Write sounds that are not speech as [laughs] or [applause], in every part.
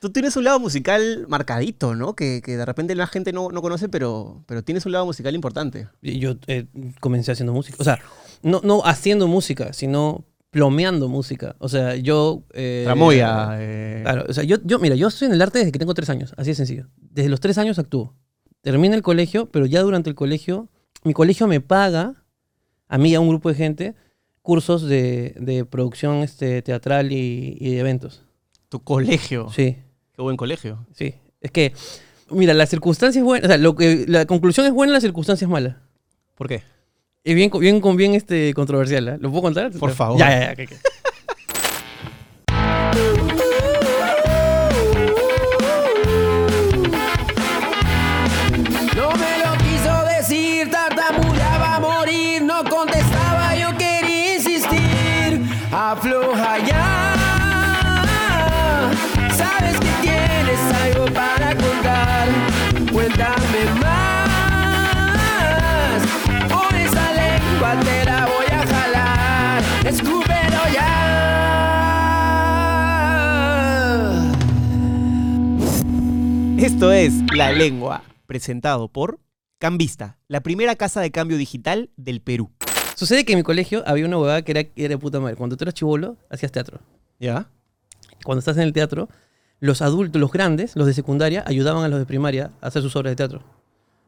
Tú tienes un lado musical marcadito, ¿no? Que, que de repente la gente no, no conoce, pero, pero tienes un lado musical importante. Y Yo eh, comencé haciendo música. O sea, no, no haciendo música, sino plomeando música. O sea, yo... eh, Tramoya. eh, Claro, o sea, yo, yo, mira, yo estoy en el arte desde que tengo tres años, así de sencillo. Desde los tres años actúo. Termina el colegio, pero ya durante el colegio, mi colegio me paga, a mí y a un grupo de gente, cursos de, de producción este, teatral y, y de eventos. Tu colegio. Sí, Qué buen colegio. sí. Es que, mira, la circunstancia es buena, o sea, lo que, la conclusión es buena, la circunstancia es mala. ¿Por qué? Es bien, bien, bien este, controversial, ¿eh? ¿Lo puedo contar? Por favor. Ya, ya, ya. [laughs] Esto es La Lengua, presentado por Cambista, la primera casa de cambio digital del Perú. Sucede que en mi colegio había una huevada que era, que era de puta madre. Cuando tú eras chivolo, hacías teatro. ¿Ya? Cuando estás en el teatro, los adultos, los grandes, los de secundaria, ayudaban a los de primaria a hacer sus obras de teatro.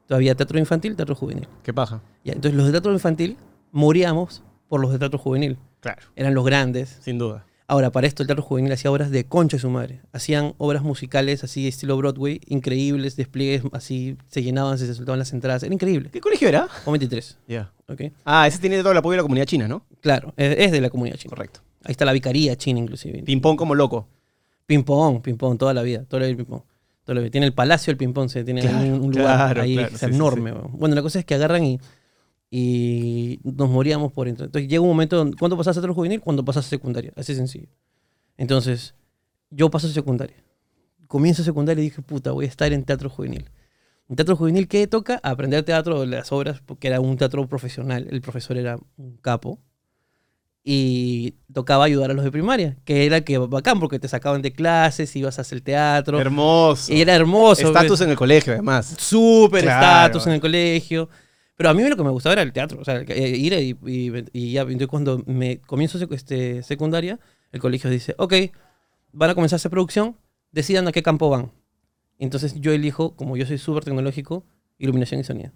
Todavía teatro infantil, teatro juvenil. ¿Qué paja? Ya, entonces los de teatro infantil moríamos por los de teatro juvenil. Claro. Eran los grandes. Sin duda. Ahora, para esto el teatro juvenil hacía obras de concha de su madre. Hacían obras musicales así estilo Broadway, increíbles, despliegues así, se llenaban, se soltaban las entradas. Era increíble. ¿Qué colegio era? O 23, Ya. ¿ok? Ah, ese tiene todo el apoyo de la comunidad china, ¿no? Claro, es, de la comunidad china. Correcto. Ahí está la vicaría china inclusive. Ping-pong como loco. Ping-pong, ping-pong, toda la vida, toda la vida ping-pong. Toda la vida. Tiene el palacio del ping-pong, se tiene Claro, un, un lugar claro, ahí claro, es sí, sí, enorme. weón. Bueno, la cosa es que agarran y, y nos moríamos por dentro. Entonces llega un momento, donde- ¿cuándo pasas a teatro juvenil? Cuando pasas a secundaria, así sencillo. Entonces, yo paso a secundaria. Comienzo secundaria y dije, puta, voy a estar en teatro juvenil. En teatro juvenil, ¿qué toca? Aprender teatro, las obras, porque era un teatro profesional. El profesor era un capo. Y tocaba ayudar a los de primaria, que era que bacán, porque te sacaban de clases, ibas a hacer teatro. Hermoso. Y era hermoso. Estatus pues. en el colegio, además. Súper Claro. estatus en el colegio. Pero a mí lo que me gustaba era el teatro. O sea, eh, ir y, y- y ya. Entonces, cuando me comienzo este, secundaria, el colegio dice: Ok, van a comenzar a hacer producción, decidan a qué campo van. Entonces, yo elijo, como yo soy súper tecnológico, iluminación y sonido.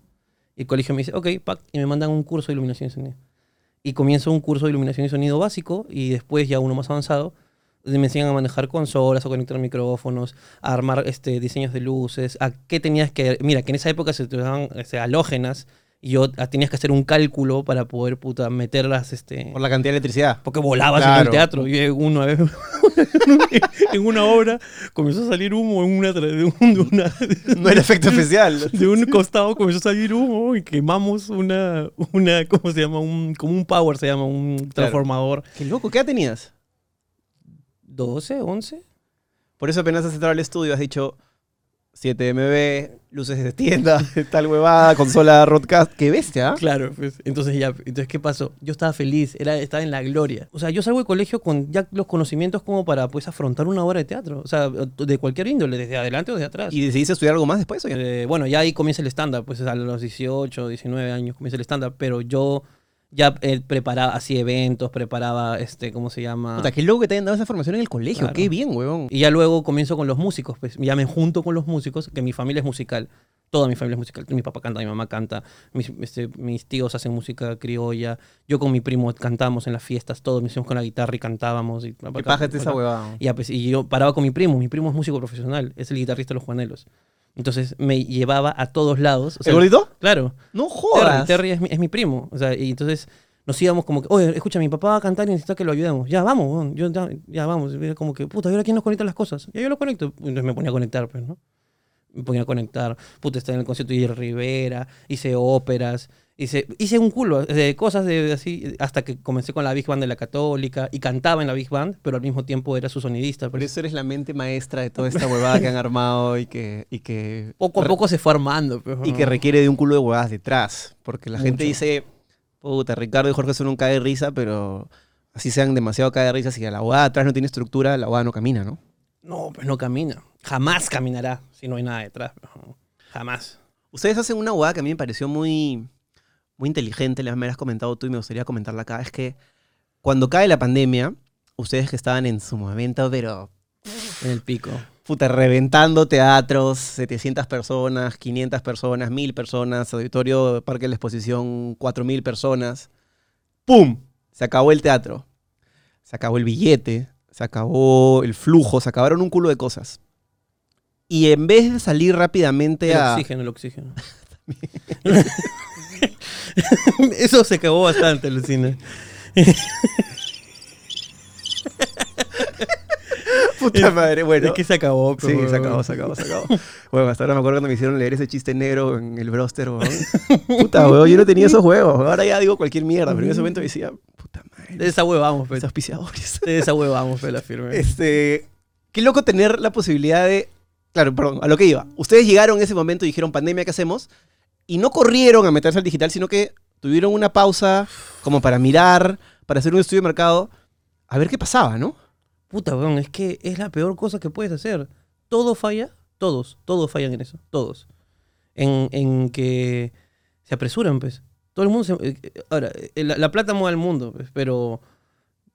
Y el colegio me dice: Ok, pack, y me mandan un curso de iluminación y sonido. Y comienzo un curso de iluminación y sonido básico, y después, ya uno más avanzado, me enseñan a manejar consolas, a conectar micrófonos, a armar este, diseños de luces, a qué tenías que... Mira, que en esa época se te daban este, halógenas y yo ah, tenías que hacer un cálculo para poder puta, meterlas... Este, Por la cantidad de electricidad. porque volabas en el teatro. Y una vez, [laughs] en una obra, comenzó a salir humo en una, tra- de, un, de una- [laughs] No era efecto especial. de un costado comenzó a salir humo y quemamos una, una ¿cómo se llama? Un, como un power se llama, un transformador. Qué loco, ¿qué edad tenías? 12, 11. Por eso apenas has entrado al estudio has dicho 7MB, luces de tienda, [laughs] tal huevada, consola Rodcast. ¡Qué bestia! ¿ah? Claro, pues. Entonces ya, entonces ¿qué pasó? Yo estaba feliz, era, estaba en la gloria. O sea, yo salgo del colegio con ya los conocimientos como para pues afrontar una obra de teatro. O sea, de cualquier índole, desde adelante o desde atrás. ¿Y decidiste estudiar algo más después o ya? Eh, bueno, ya ahí comienza el estándar, pues a los 18, 19 años comienza el estándar, pero yo ya eh, preparaba, hacía eventos, preparaba, este, ¿cómo se llama? Puta, qué loco que te hayan dado esa formación en el colegio. Claro. Qué bien, huevón. Y ya luego comienzo con los músicos, pues ya me junto con los músicos, que mi familia es musical. Toda mi familia es musical. Mi papá canta, mi mamá canta, mis, este, mis tíos hacen música criolla. Yo con mi primo cantamos en las fiestas, todos nos hicimos con la guitarra y cantábamos. Y, paja esa huevada. y, pues, y yo paraba con mi primo. Mi primo es músico profesional, es el guitarrista de los Juanelos. Entonces me llevaba a todos lados. o sea, ¿El gordito? Claro. No Terry, jodas. Terry es, mi, es mi primo. O sea, y entonces nos íbamos como que, oye, escucha, mi papá va a cantar y necesita que lo ayudemos. Ya, vamos, yo, ya, ya vamos. Y era como que, puta, ¿y ahora quién nos conecta las cosas? Ya yo lo conecto. Entonces me ponía a conectar, pues, ¿no? Me ponía a conectar. Puta, estaba en el concierto de Rivera, hice óperas, hice, hice un culo de cosas de así, hasta que comencé con la Big Band de la Católica y cantaba en la Big Band, pero al mismo tiempo era su sonidista. Por pues. eso eres la mente maestra de toda esta huevada que han armado y que, y que, Poco a poco se fue armando. pues, y ¿no? que requiere de un culo de huevadas detrás. Porque la gente dice, puta, Ricardo y Jorge son un cae de risa, pero así sean demasiado cae de risa, si la huevada atrás no tiene estructura, la huevada no camina, ¿no? No, pues no camina. Jamás caminará si no hay nada detrás. Jamás. Ustedes hacen una hueá que a mí me pareció muy, muy inteligente, la me la has comentado tú y me gustaría comentarla acá. Es que cuando cae la pandemia, ustedes que estaban en su momento, pero En el pico. puta, reventando teatros, 700 personas, 500 personas, 1000 personas, auditorio Parque de la Exposición, 4000 personas. ¡Pum! Se acabó el teatro. Se acabó el billete, se acabó el flujo, se acabaron un culo de cosas. Y en vez de salir rápidamente El a... oxígeno, el oxígeno. [laughs] [laughs] [laughs] Eso se acabó bastante, Lucina. Puta madre, bueno. Es que se acabó, Sí, se acabó, se acabó, se acabó. Bueno, hasta ahora me acuerdo cuando me hicieron leer ese chiste negro en el broster, weón. [laughs] Puta, weón, yo no tenía esos huevos. Ahora ya digo cualquier mierda, pero en ese momento decía, puta madre, De esa huevamos, los pues. auspiciadores. De esa huevamos, pues, la firme. Este, qué loco tener la posibilidad de... Claro, perdón, a lo que iba. Ustedes llegaron en ese momento y dijeron, pandemia, ¿qué hacemos? Y no corrieron a meterse al digital, sino que tuvieron una pausa como para mirar, para hacer un estudio de mercado, a ver qué pasaba, ¿no? Puta, weón, es que es la peor cosa que puedes hacer. Todo falla, todos, todos fallan en eso, todos. En, en que se apresuran, pues. Todo el mundo se... eh, Ahora, eh, la, la plata mueve al mundo, pues, pero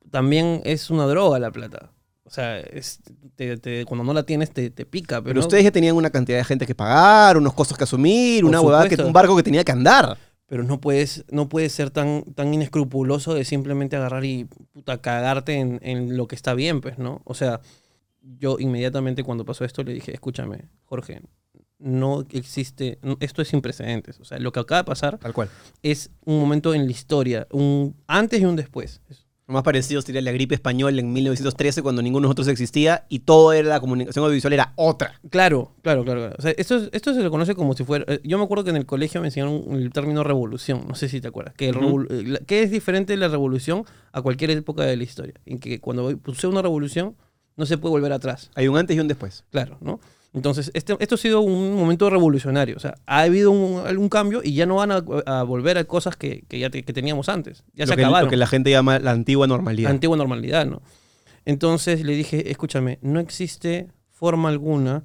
también es una droga la plata. O sea, es, te- te- cuando no la tienes te, te pica. Pero, Pero ustedes ya tenían una cantidad de gente que pagar, unos costos que asumir, una huevada que un barco que tenía que andar. pero no puedes, no puedes ser tan, tan inescrupuloso de simplemente agarrar y puta, cagarte en, en lo que está bien, pues, ¿no? O sea, yo inmediatamente cuando pasó esto le dije, escúchame, Jorge, no existe, esto es sin precedentes. O sea, lo que acaba de pasar Tal cual. es un momento en la historia, un antes y un después. Lo más parecido sería la gripe española en 1913 cuando ninguno de nosotros existía y todo era la comunicación audiovisual era otra. Claro, claro, claro. claro. O sea, esto, es- esto se lo conoce como si fuera... eh, Yo me acuerdo que en el colegio me enseñaron el término revolución, no sé si te acuerdas, que, el eh, que es diferente la revolución a cualquier época de la historia, en que cuando puse una revolución no se puede volver atrás. Hay un antes y un después. Claro, ¿no? Entonces, este, esto ha sido un momento revolucionario. O sea, ha habido un, algún cambio y ya no van a, a volver a cosas que, que ya te- que teníamos antes. Ya lo, se que, acabaron. lo que la gente llama la antigua normalidad. Antigua normalidad, ¿no? Entonces le dije, escúchame, no existe forma alguna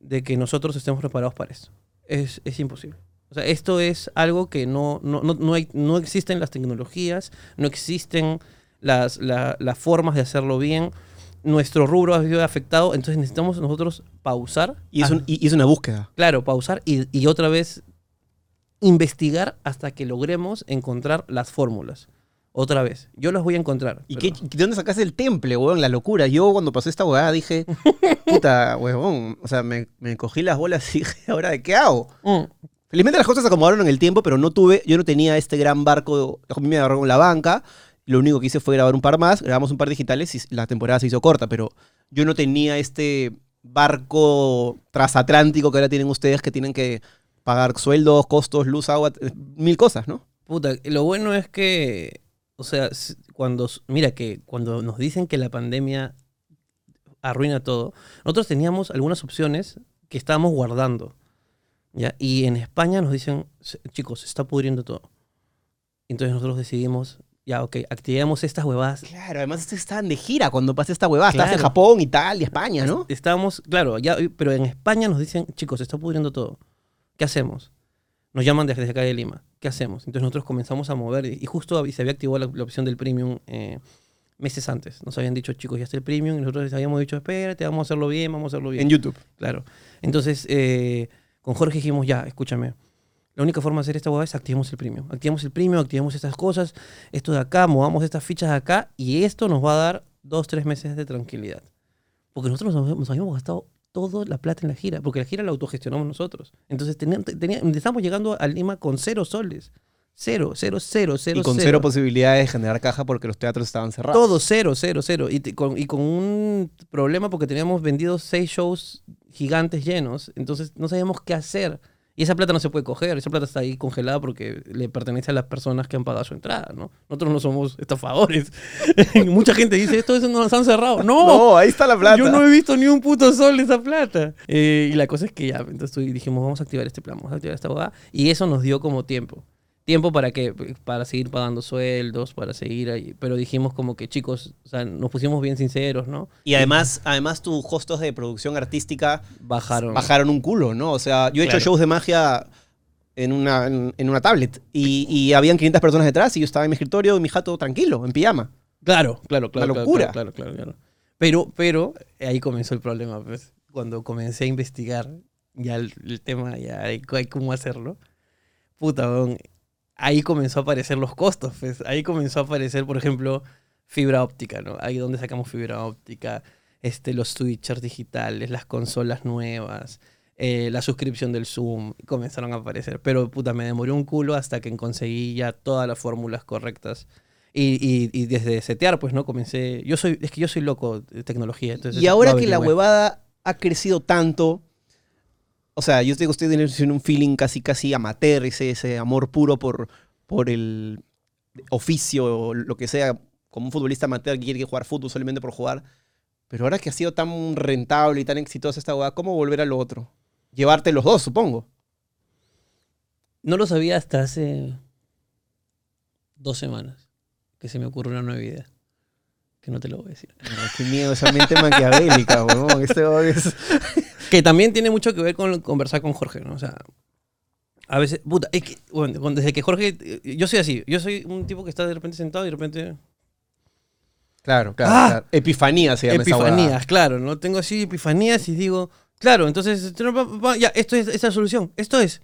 de que nosotros estemos preparados para esto. Es, es imposible. O sea, esto es algo que no, no, no, no, hay, no existen las tecnologías, no existen las, la- las formas de hacerlo bien. Nuestro rubro ha sido afectado, entonces necesitamos nosotros pausar. y, es un- y- y es una búsqueda. Claro, pausar y, y otra vez investigar hasta que logremos encontrar las fórmulas. Otra vez. Yo las voy a encontrar. ¿Y pero- qué, de dónde sacaste el temple, weón? La locura. Yo cuando pasó esta huevada dije, [laughs] puta, huevón. O sea, me, me cogí las bolas y dije, ¿ahora de qué hago? Mm. Felizmente las cosas se acomodaron en el tiempo, pero no tuve, yo no tenía este gran barco, a mí me agarró con la banca, lo único que hice fue grabar un par más, grabamos un par digitales y la temporada se hizo corta, pero yo no tenía este barco transatlántico que ahora tienen ustedes que tienen que pagar sueldos, costos, luz, agua, eh, mil cosas, ¿no? Puta, lo bueno es que, o sea, cuando, mira que cuando nos dicen que la pandemia arruina todo, nosotros teníamos algunas opciones que estábamos guardando, ¿ya? Y en España nos dicen, "Se- chicos, se está pudriendo todo. Entonces nosotros decidimos, ya, ok, activemos estas huevadas. Claro, además estaban de gira cuando pasé esta huevada, estabas en. Japón, Italia, España, ¿no? Estábamos, claro, ya, pero en España nos dicen, chicos, se está pudriendo todo. ¿Qué hacemos? Nos llaman desde acá de Lima. ¿Qué hacemos? Entonces nosotros comenzamos a mover y justo se había activado la, la opción del premium eh, meses antes. Nos habían dicho, chicos, ya está el premium y nosotros les habíamos dicho, espérate, vamos a hacerlo bien, vamos a hacerlo bien. En YouTube. Claro. Entonces, eh, con Jorge dijimos, ya, escúchame. La única forma de hacer esta hueá es activemos el premium. Activemos el premium, activemos estas cosas, esto de acá, movamos estas fichas de acá y esto nos va a dar dos, tres meses de tranquilidad. Porque nosotros nos, nos habíamos gastado toda la plata en la gira, porque la gira la autogestionamos nosotros. Entonces, tenían- tenían- estamos llegando a Lima con cero soles. Cero, cero, cero, cero. y con cero posibilidades de generar caja porque los teatros estaban cerrados. Todo cero, cero, cero. Y, te- con, y con un problema porque teníamos vendidos seis shows gigantes llenos. Entonces no sabíamos qué hacer. Y esa plata no se puede coger. Esa plata está ahí congelada porque le pertenece a las personas que han pagado su entrada, ¿no? Nosotros no somos estafadores. [laughs] Mucha gente dice, esto eso nos han cerrado. ¡No! No, ahí está la plata. Yo no he visto ni un puto sol de esa plata. Eh, y la cosa es que ya, entonces dijimos, vamos a activar este plan, vamos a activar esta abogada. Y eso nos dio como tiempo. Tiempo para que para seguir pagando sueldos, para seguir ahí. Pero dijimos como que chicos, o sea, nos pusimos bien sinceros, ¿no? Y además, además tus costos de producción artística Bajaron. bajaron un culo, ¿no? O sea, yo he hecho Claro. shows de magia en una, en, en una tablet y, y habían 500 personas detrás y yo estaba en mi escritorio, en mi jato, tranquilo, en pijama. Claro, claro, claro. Una locura. Claro, claro, claro, claro. Pero, pero ahí comenzó el problema, pues. Cuando comencé a investigar ya el, el tema, ya hay, hay cómo hacerlo. Puta, weón, ahí comenzó a aparecer los costos, pues. Ahí comenzó a aparecer, por ejemplo, fibra óptica, ¿no? Ahí donde sacamos fibra óptica, este, los switchers digitales, las consolas nuevas, eh, la suscripción del Zoom, comenzaron a aparecer. Pero, puta, me demoré un culo hasta que conseguí ya todas las fórmulas correctas. Y, y- y desde setear, pues, ¿no? Comencé... Yo soy... Es que yo soy loco de tecnología, entonces... Y ahora que la averigüé. huevada ha crecido tanto, o sea, yo digo, usted tiene un feeling casi, casi amateur, ese, ese amor puro por, por el oficio o lo que sea, como un futbolista amateur que quiere jugar fútbol solamente por jugar. Pero ahora que ha sido tan rentable y tan exitosa esta huevada, ¿cómo volver a lo otro? Llevarte los dos, supongo. No lo sabía hasta hace dos semanas que se me ocurrió una nueva idea. Que no te lo voy a decir. Mierda, Qué miedo esa mente maquiavélica, [laughs] huevón. Este es... Que también tiene mucho que ver con conversar con Jorge, ¿no? O sea, a veces, puta, es que, bueno, desde que Jorge, eh, yo soy así, yo soy un tipo que está de repente sentado y de repente... Claro, claro, ¡Ah! claro. Epifanía se llama esa. Epifanías, claro, ¿no? Tengo así epifanías y digo, claro, entonces, ya, esto es, esta es la solución, esto es.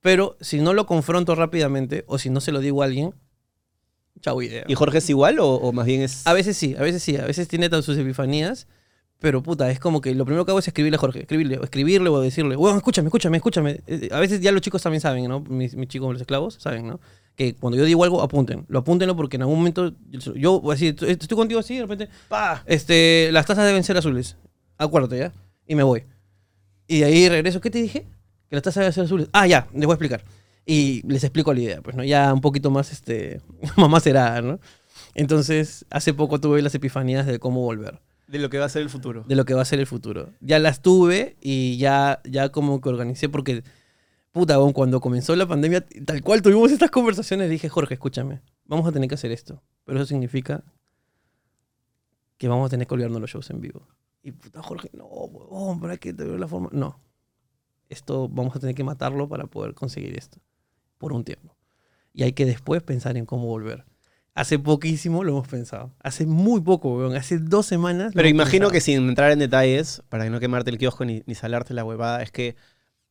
Pero si no lo confronto rápidamente o si no se lo digo a alguien, chau idea. ¿Y Jorge es igual o, o más bien es...? A veces sí, a veces sí, a veces tiene sus epifanías, pero puta, es como que lo primero que hago es escribirle a Jorge, escribirle, o escribirle o decirle, bueno, escúchame, escúchame, escúchame. Eh, A veces ya los chicos también saben, ¿no? Mis, mis chicos, los esclavos, saben, ¿no? Que cuando yo digo algo, apunten. Lo apúntenlo porque en algún momento, yo, así, estoy contigo así, de repente, ¡Pah! este, las tazas deben ser azules. Acuérdate, ¿ya? Y me voy. Y de ahí regreso. ¿Qué te dije? Que las tazas deben ser azules. Ah, ya, les voy a explicar. Y les explico la idea, pues, ¿no? Ya un poquito más, este, [laughs] mamá será, ¿no? Entonces, hace poco tuve las epifanías de cómo volver, De lo que va a ser el futuro. de lo que va a ser el futuro. Ya las tuve y ya, ya como que organicé porque, puta, cuando comenzó la pandemia, tal cual tuvimos estas conversaciones, dije, Jorge, escúchame, vamos a tener que hacer esto. Pero eso significa que vamos a tener que olvidarnos los shows en vivo. Y puta, Jorge, no, huevón, hay que tener la forma. No. Esto vamos a tener que matarlo para poder conseguir esto. Por un tiempo. Y hay que después pensar en cómo volver. Hace poquísimo lo hemos pensado. Hace muy poco, weón. Hace dos semanas. Pero imagino pensado. que sin entrar en detalles, para no quemarte el kiosco ni, ni salarte la huevada, es que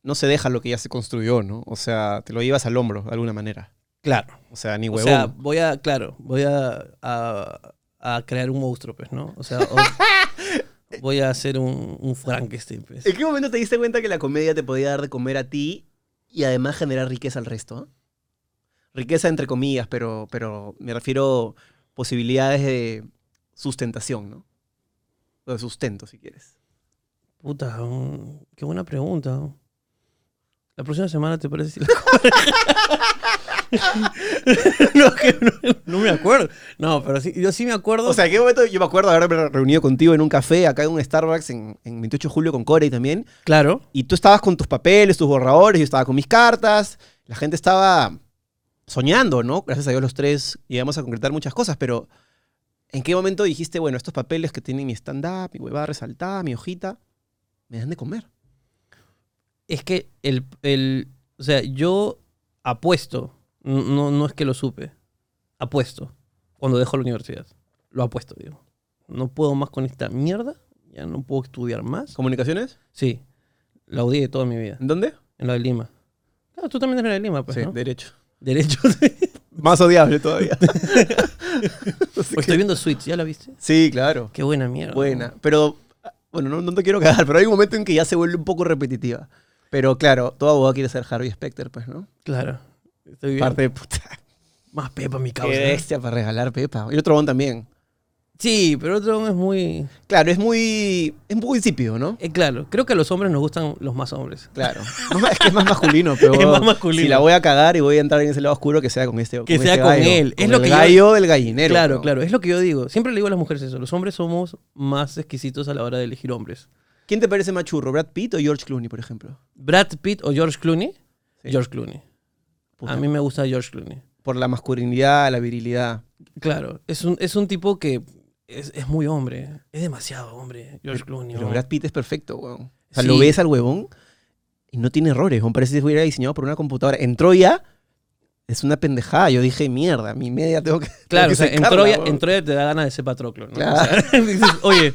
no se deja lo que ya se construyó, ¿no? O sea, te lo llevas al hombro de alguna manera. Claro. O sea, ni O huevón. sea, voy a, claro, voy a, a, a crear un monstruo, pues, ¿no? O sea, o- [laughs] voy a hacer un, un Frankenstein, pues. ¿En qué momento te diste cuenta que la comedia te podía dar de comer a ti y además generar riqueza al resto? Riqueza entre comillas, pero, pero me refiero posibilidades de sustentación, ¿no? O de sustento, si quieres. Puta, qué buena pregunta. La próxima semana te parece si la [laughs] [laughs] no, que no, no me acuerdo. No, pero sí, yo sí me acuerdo. O sea, ¿en qué momento yo me acuerdo de haberme reunido contigo en un café acá en un Starbucks en, en 28 de julio con Corey también? claro. Y tú estabas con tus papeles, tus borradores, yo estaba con mis cartas. La gente estaba soñando, ¿no? Gracias a Dios los tres llegamos a concretar muchas cosas, pero ¿en qué momento dijiste, bueno, estos papeles que tienen mi stand-up, mi huevada resaltada, mi hojita, me dan de comer? Es que el, el. O sea, yo apuesto. No, no, es que lo supe. Apuesto. Cuando dejo la universidad. Lo apuesto, digo. No puedo más con esta mierda. Ya no puedo estudiar más. ¿Comunicaciones? Sí. La odié toda mi vida. ¿En dónde? En la de Lima. Claro, tú también eres de Lima, pues, sí, ¿no? derecho. Derecho. [laughs] Más odiable todavía. [laughs] [laughs] Pues estoy viendo Switch, ¿ya la viste? sí, claro. Qué buena mierda. Buena. Pero, bueno, no, no te quiero cagar, pero hay un momento en que ya se vuelve un poco repetitiva. Pero claro, todo abogado quiere ser Harvey Specter, pues, ¿no? Claro. Estoy bien. Parte de puta. Más pepa mi Qué causa. bestia para regalar Pepa. Y otro bon también. Sí, pero otro es muy. Claro, es muy. Es poco insípido, ¿no? Eh, claro, creo que a los hombres nos gustan los más hombres. Claro. No, [laughs] es que es más masculino, pero. [laughs] Es más masculino. Si la voy a cagar y voy a entrar en ese lado oscuro, que sea con este. Que con sea este con gallo, él. Es lo el que yo- gallo del gallinero. claro, ¿no? claro. Es lo que yo digo. Siempre le digo a las mujeres eso. Los hombres somos más exquisitos a la hora de elegir hombres. ¿Quién te parece más churro, Brad Pitt o George Clooney, por ejemplo? Brad Pitt o George Clooney. Sí. George Clooney. Puta. A mí me gusta George Clooney. Por la masculinidad, la virilidad. Claro, es un, es un tipo que es, es muy hombre. Es demasiado hombre, George Clooney. Pero. Brad Pitt es perfecto, weón. O sea, Sí. lo ves al huevón y no tiene errores, weón. Parece que hubiera diseñado por una computadora. En Troya es una pendejada. Yo dije, mierda, mi media tengo que. tengo Claro, que o sea, en secarla, Troya, weón. en Troya te da ganas de ser Patroclo, ¿no? Claro. O sea, [laughs] dices, oye,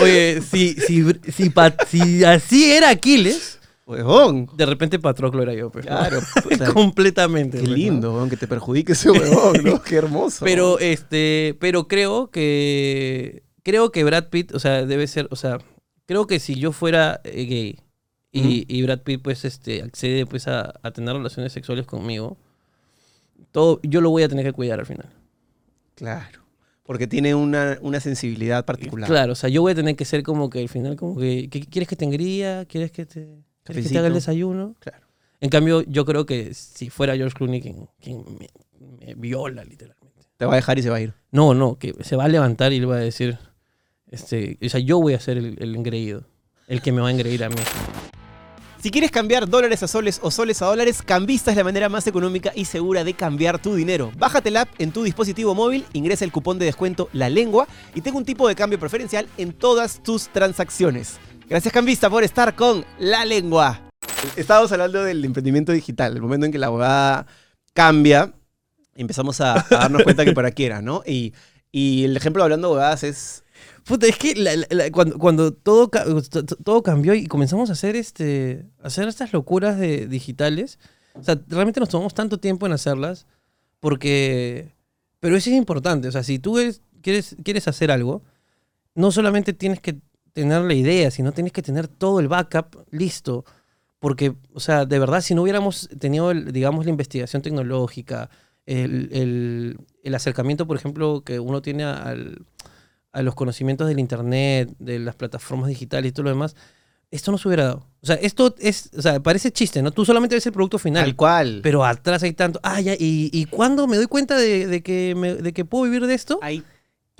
oye, si, si, si, Pat- si así era Aquiles, Huevón. de repente Patroclo era yo, pues. ¿no? Claro, [laughs] Completamente. Qué pues, lindo, weón, que te perjudique ese huevón, ¿no? [laughs] Qué hermoso. Pero, este, pero creo que, creo que Brad Pitt, o sea, debe ser, o sea, creo que si yo fuera eh, gay y, y Brad Pitt, pues, este, accede, pues, a, a tener relaciones sexuales conmigo, todo, yo lo voy a tener que cuidar al final. Claro. Porque tiene una, una sensibilidad particular. Claro, o sea, yo voy a tener que ser como que al final, como que, ¿qué- ¿quieres que te engría? ¿Quieres que te, ¿quieres que te haga el desayuno? Claro. En cambio, yo creo que si fuera George Clooney quien, quien me, me viola, literalmente. Te va a dejar y se va a ir. No, no, que se va a levantar y le va a decir, este, o sea, yo voy a ser el, el engreído, el que me va a engreír a mí. Si quieres cambiar dólares a soles o soles a dólares, Cambista es la manera más económica y segura de cambiar tu dinero. Bájate la app en tu dispositivo móvil, ingresa el cupón de descuento La Lengua y tenga un tipo de cambio preferencial en todas tus transacciones. Gracias Cambista por estar con La Lengua. Estábamos hablando del emprendimiento digital, el momento en que la abogada cambia, empezamos a, a darnos cuenta que por aquí era, ¿no? Y, y el ejemplo hablando de abogadas es... Puta, es que la- la- la- cuando, cuando todo, todo cambió y comenzamos a hacer, este, a hacer estas locuras de, digitales, o sea, realmente nos tomamos tanto tiempo en hacerlas porque... Pero eso es importante, o sea, si tú eres- quieres, quieres hacer algo, no solamente tienes que tener la idea, sino tienes que tener todo el backup listo. Porque, o sea, de verdad, si no hubiéramos tenido, el- digamos, la investigación tecnológica, el, el- el acercamiento, por ejemplo, que uno tiene al, a los conocimientos del Internet, de las plataformas digitales y todo lo demás, esto no se hubiera dado. O sea, esto es, o sea, parece chiste, ¿no? Tú solamente ves el producto final. Tal cual. Pero atrás hay tanto. Ah, ya, ¿y, y cuándo me doy cuenta de, de que me- de que puedo vivir de esto? Hay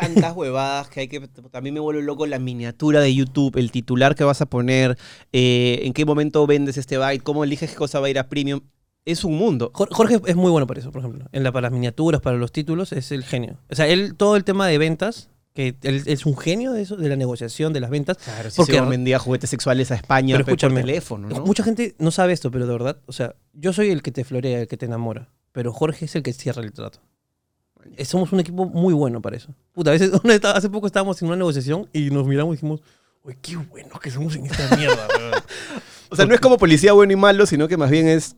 tantas huevadas que hay que... También me vuelve loco la miniatura de YouTube, el titular que vas a poner, eh, en qué momento vendes este byte, cómo eliges qué cosa va a ir a premium. Es un mundo. Jor- Jorge es muy bueno para eso, por ejemplo. En la, para las miniaturas, para los títulos, es el genio. O sea, él, todo el tema de ventas, que él es un genio de eso, de la negociación, de las ventas. Claro, si Porque- se vendía juguetes sexuales a España Pero pe- por escúchame, teléfono, ¿no? Mucha gente no sabe esto, pero de verdad, o sea, yo soy el que te florea, el que te enamora. Pero Jorge es el que cierra el trato. Eh, Somos un equipo muy bueno para eso. Puta, a veces, [laughs] una hace poco estábamos en una negociación y nos miramos y dijimos, uy, qué buenos que somos en esta mierda, [laughs] weón". O sea, no es como policía bueno y malo, sino que más bien es...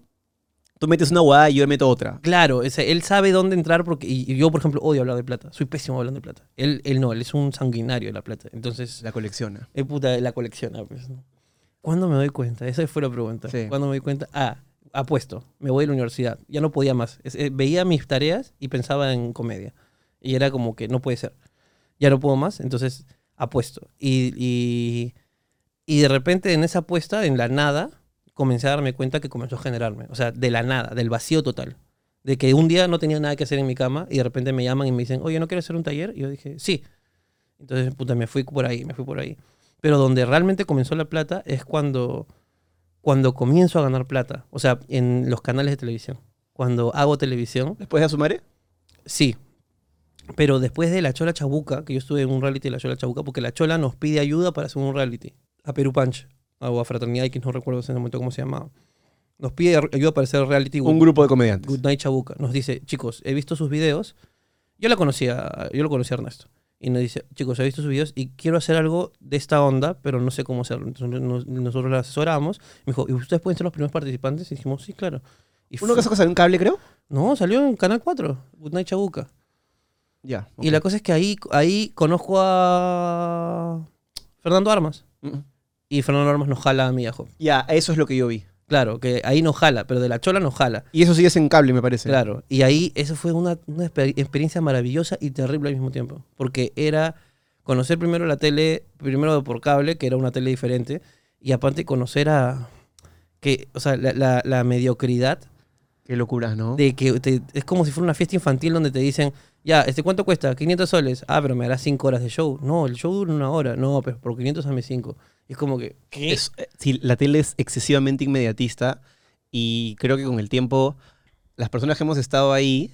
Tú metes una huevada y yo meto otra. Claro, o sea, él sabe dónde entrar porque y, y yo, por ejemplo, odio hablar de plata. Soy pésimo hablando de plata. Él, él no, él es un sanguinario de la plata. Entonces, La colecciona. eh, puta, la colecciona. Pues. ¿Cuándo me doy cuenta? Esa fue la pregunta. Sí. ¿Cuándo me doy cuenta? Ah, apuesto. Me voy a la universidad. Ya no podía más. Eh, veía mis tareas y pensaba en comedia. Y era como que no puede ser. Ya no puedo más, entonces apuesto. Y, y, y de repente en esa apuesta, en la nada, comencé a darme cuenta que comenzó a generarme. O sea, de la nada, del vacío total. De que un día no tenía nada que hacer en mi cama y de repente me llaman y me dicen, oye, ¿no quieres hacer un taller? Y yo dije, sí. Entonces, puta, me fui por ahí, me fui por ahí. Pero donde realmente comenzó la plata es cuando, cuando comienzo a ganar plata. O sea, en los canales de televisión. Cuando hago televisión, Después de Asumare, sí. Pero después de la Chola Chabuca, que yo estuve en un reality de la Chola Chabuca, porque la Chola nos pide ayuda para hacer un reality. A Perú Punch, o a Fraternidad X, no recuerdo en ese momento cómo se llamaba. Nos pide ayuda para hacer reality. un grupo de comediantes. Good Night Chabuca. Nos dice, chicos, he visto sus videos. Yo la conocía, yo lo conocía a Ernesto. Y nos dice, chicos, he visto sus videos y quiero hacer algo de esta onda, pero no sé cómo hacerlo. Entonces nos- nosotros la asesoramos. Me dijo, ¿y ustedes pueden ser los primeros participantes? Y dijimos, sí, claro. Y ¿Uno que salió en cable, creo? No, salió en Canal 4, Good Night Chabuca. Ya. Y la cosa es que ahí, ahí conozco a Fernando Armas. Y Fernando Armas nos jala a mí y a. Ya, eso es lo que yo vi. Claro, que ahí nos jala, pero de la chola nos jala. Y eso sí es en cable, me parece. Claro, y ahí eso fue una, una exper- experiencia maravillosa y terrible al mismo tiempo, porque era conocer primero la tele, primero por cable, que era una tele diferente, y aparte conocer a, que, o sea, la, la- la mediocridad Qué locura, ¿no? de que te- es como si fuera una fiesta infantil donde te dicen, ya, este ¿cuánto cuesta? 500 soles. Ah, pero me harás 5 horas de show. No, el show dura una hora. No, pero por 500 dame 5. Es como que, ¿qué? Es- eh, sí, la tele es excesivamente inmediatista y creo que con el tiempo las personas que hemos estado ahí,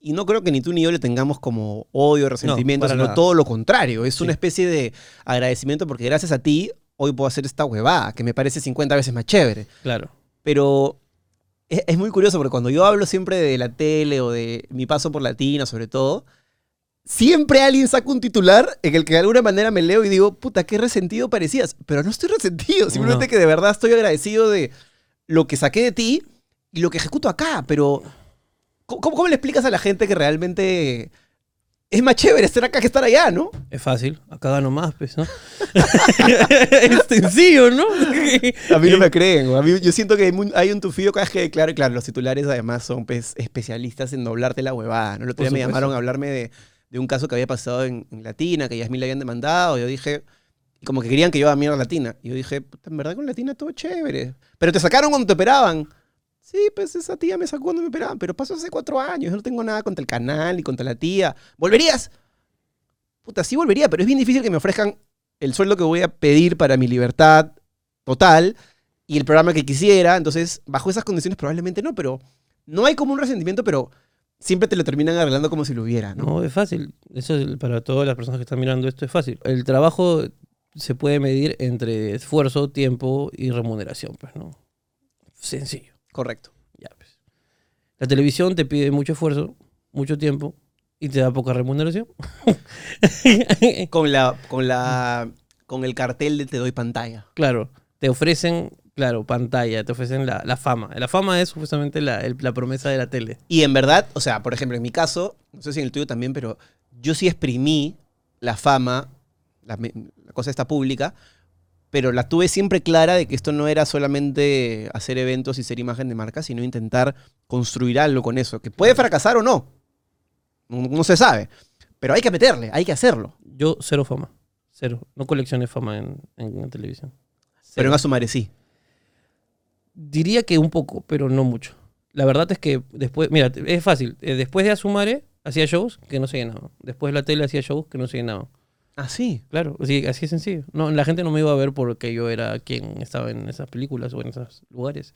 y no creo que ni tú ni yo le tengamos como odio, resentimiento, sino nada. todo lo contrario. Es Sí. una especie de agradecimiento porque gracias a ti hoy puedo hacer esta huevada, que me parece 50 veces más chévere. Claro. Pero es, es muy curioso porque cuando yo hablo siempre de la tele o de mi paso por Latina, sobre todo, siempre alguien saca un titular en el que de alguna manera me leo y digo, puta, qué resentido parecías. Pero no estoy resentido, simplemente No. que de verdad estoy agradecido de lo que saqué de ti y lo que ejecuto acá. Pero, ¿cómo, cómo le explicas a la gente que realmente es más chévere estar acá que estar allá, no? Es fácil. Acá gano más, pues, ¿no? [laughs] es sencillo, ¿no? A mí no me creen, güey. a mí, yo siento que hay, un tufillo cada vez que, claro, claro, los titulares además son pues, especialistas en doblarte la huevada, ¿no? El otro día me llamaron a hablarme de, de un caso que había pasado en, Latina, que Yasmín le habían demandado, yo dije, como que querían que yo a Latina, y yo dije, puta, en verdad con Latina todo chévere, pero te sacaron cuando te operaban. Sí, pues esa tía me sacó cuando me operaban, pero pasó hace cuatro años, yo no tengo nada contra el canal ni contra la tía. ¿Volverías? Puta, sí volvería, pero es bien difícil que me ofrezcan el sueldo que voy a pedir para mi libertad total y el programa que quisiera. Entonces, bajo esas condiciones probablemente no, pero no hay como un resentimiento, pero siempre te lo terminan arreglando como si lo hubiera, ¿no? No, es fácil. Eso es para todas las personas que están mirando esto es fácil. El trabajo se puede medir entre esfuerzo, tiempo y remuneración, pues, ¿no? Sencillo. Correcto. Ya, pues. La televisión te pide mucho esfuerzo, mucho tiempo y te da poca remuneración. [laughs] Con la, con la, con el cartel de te doy pantalla. claro, te ofrecen, claro, pantalla, te ofrecen la, la fama. La fama es justamente la, el- la promesa de la tele. Y en verdad, o sea, por ejemplo, en mi caso, no sé si en el tuyo también, pero yo sí exprimí la fama, la, me- la cosa está pública, pero la tuve siempre clara de que esto no era solamente hacer eventos y ser imagen de marca, sino intentar construir algo con eso, que puede fracasar o no. No, no se sabe. Pero hay que meterle, hay que hacerlo. Yo, cero fama. Cero. No coleccioné fama en, en televisión. Pero Cero. en Asumare sí. Diría que un poco, pero no mucho. La verdad es que después, mira, es fácil. Eh, Después de Asumare, hacía shows que no se llenaban. Después de la tele hacía shows que no se llenaban. Ah, sí. Claro, así, así es sencillo. No, la gente no me iba a ver porque yo era quien estaba en esas películas o en esos lugares.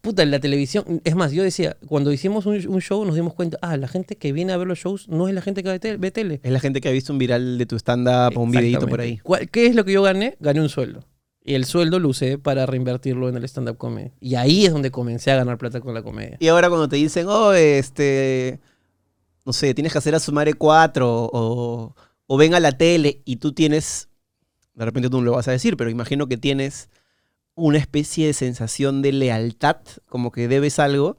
Puta, en la televisión. Es más, yo decía, cuando hicimos un, un show nos dimos cuenta, ah, la gente que viene a ver los shows no es la gente que ve tele. Es la gente que ha visto un viral de tu stand-up o un videito por ahí. Exactamente. ¿Cuál- ¿Qué es lo que yo gané? Gané un sueldo. Y el sueldo lo usé para reinvertirlo en el stand-up comedy. Y ahí es donde comencé a ganar plata con la comedia. Y ahora cuando te dicen, oh, este, no sé, tienes que hacer Asumare 4 o, o ven a la tele y tú tienes, de repente tú no lo vas a decir, pero imagino que tienes una especie de sensación de lealtad, como que debes algo,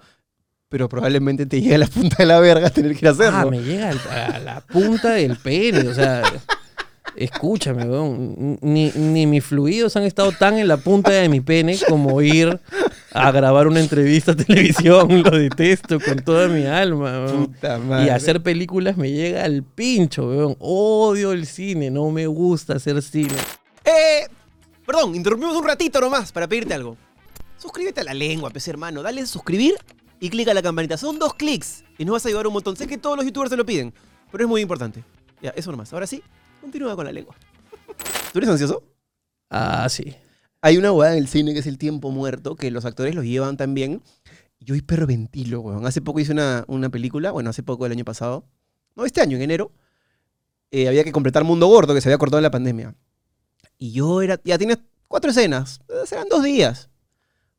pero probablemente te [laughs] llegue a la punta de la verga tener que a hacerlo. Ah, me llega a la punta del pene. O sea, escúchame, weón. Ni, ni mis fluidos han estado tan en la punta de mi pene como ir a grabar una entrevista a televisión. [laughs] Lo detesto con toda mi alma, weón. Puta madre. Y hacer películas me llega al pincho, weón. Odio el cine, no me gusta hacer cine. Eh, perdón, interrumpimos un ratito nomás para pedirte algo. Suscríbete a la lengua, PC hermano. Dale a suscribir y clica la campanita. Son dos clics y nos vas a ayudar un montón. Sé que todos los youtubers te lo piden, pero es muy importante. Ya, eso nomás. Ahora sí, continúa con la lengua. ¿Tú eres ansioso? Ah, sí. Hay una hueá en el cine que es el tiempo muerto, que los actores los llevan también. Yo hiperventilo, weón. Hace poco hice una, una película, bueno, hace poco, el año pasado. No, este año, en enero. eh, había que completar Mundo Gordo, que se había cortado en la pandemia. Y yo era, ya tenía cuatro escenas. eh, Serán dos días.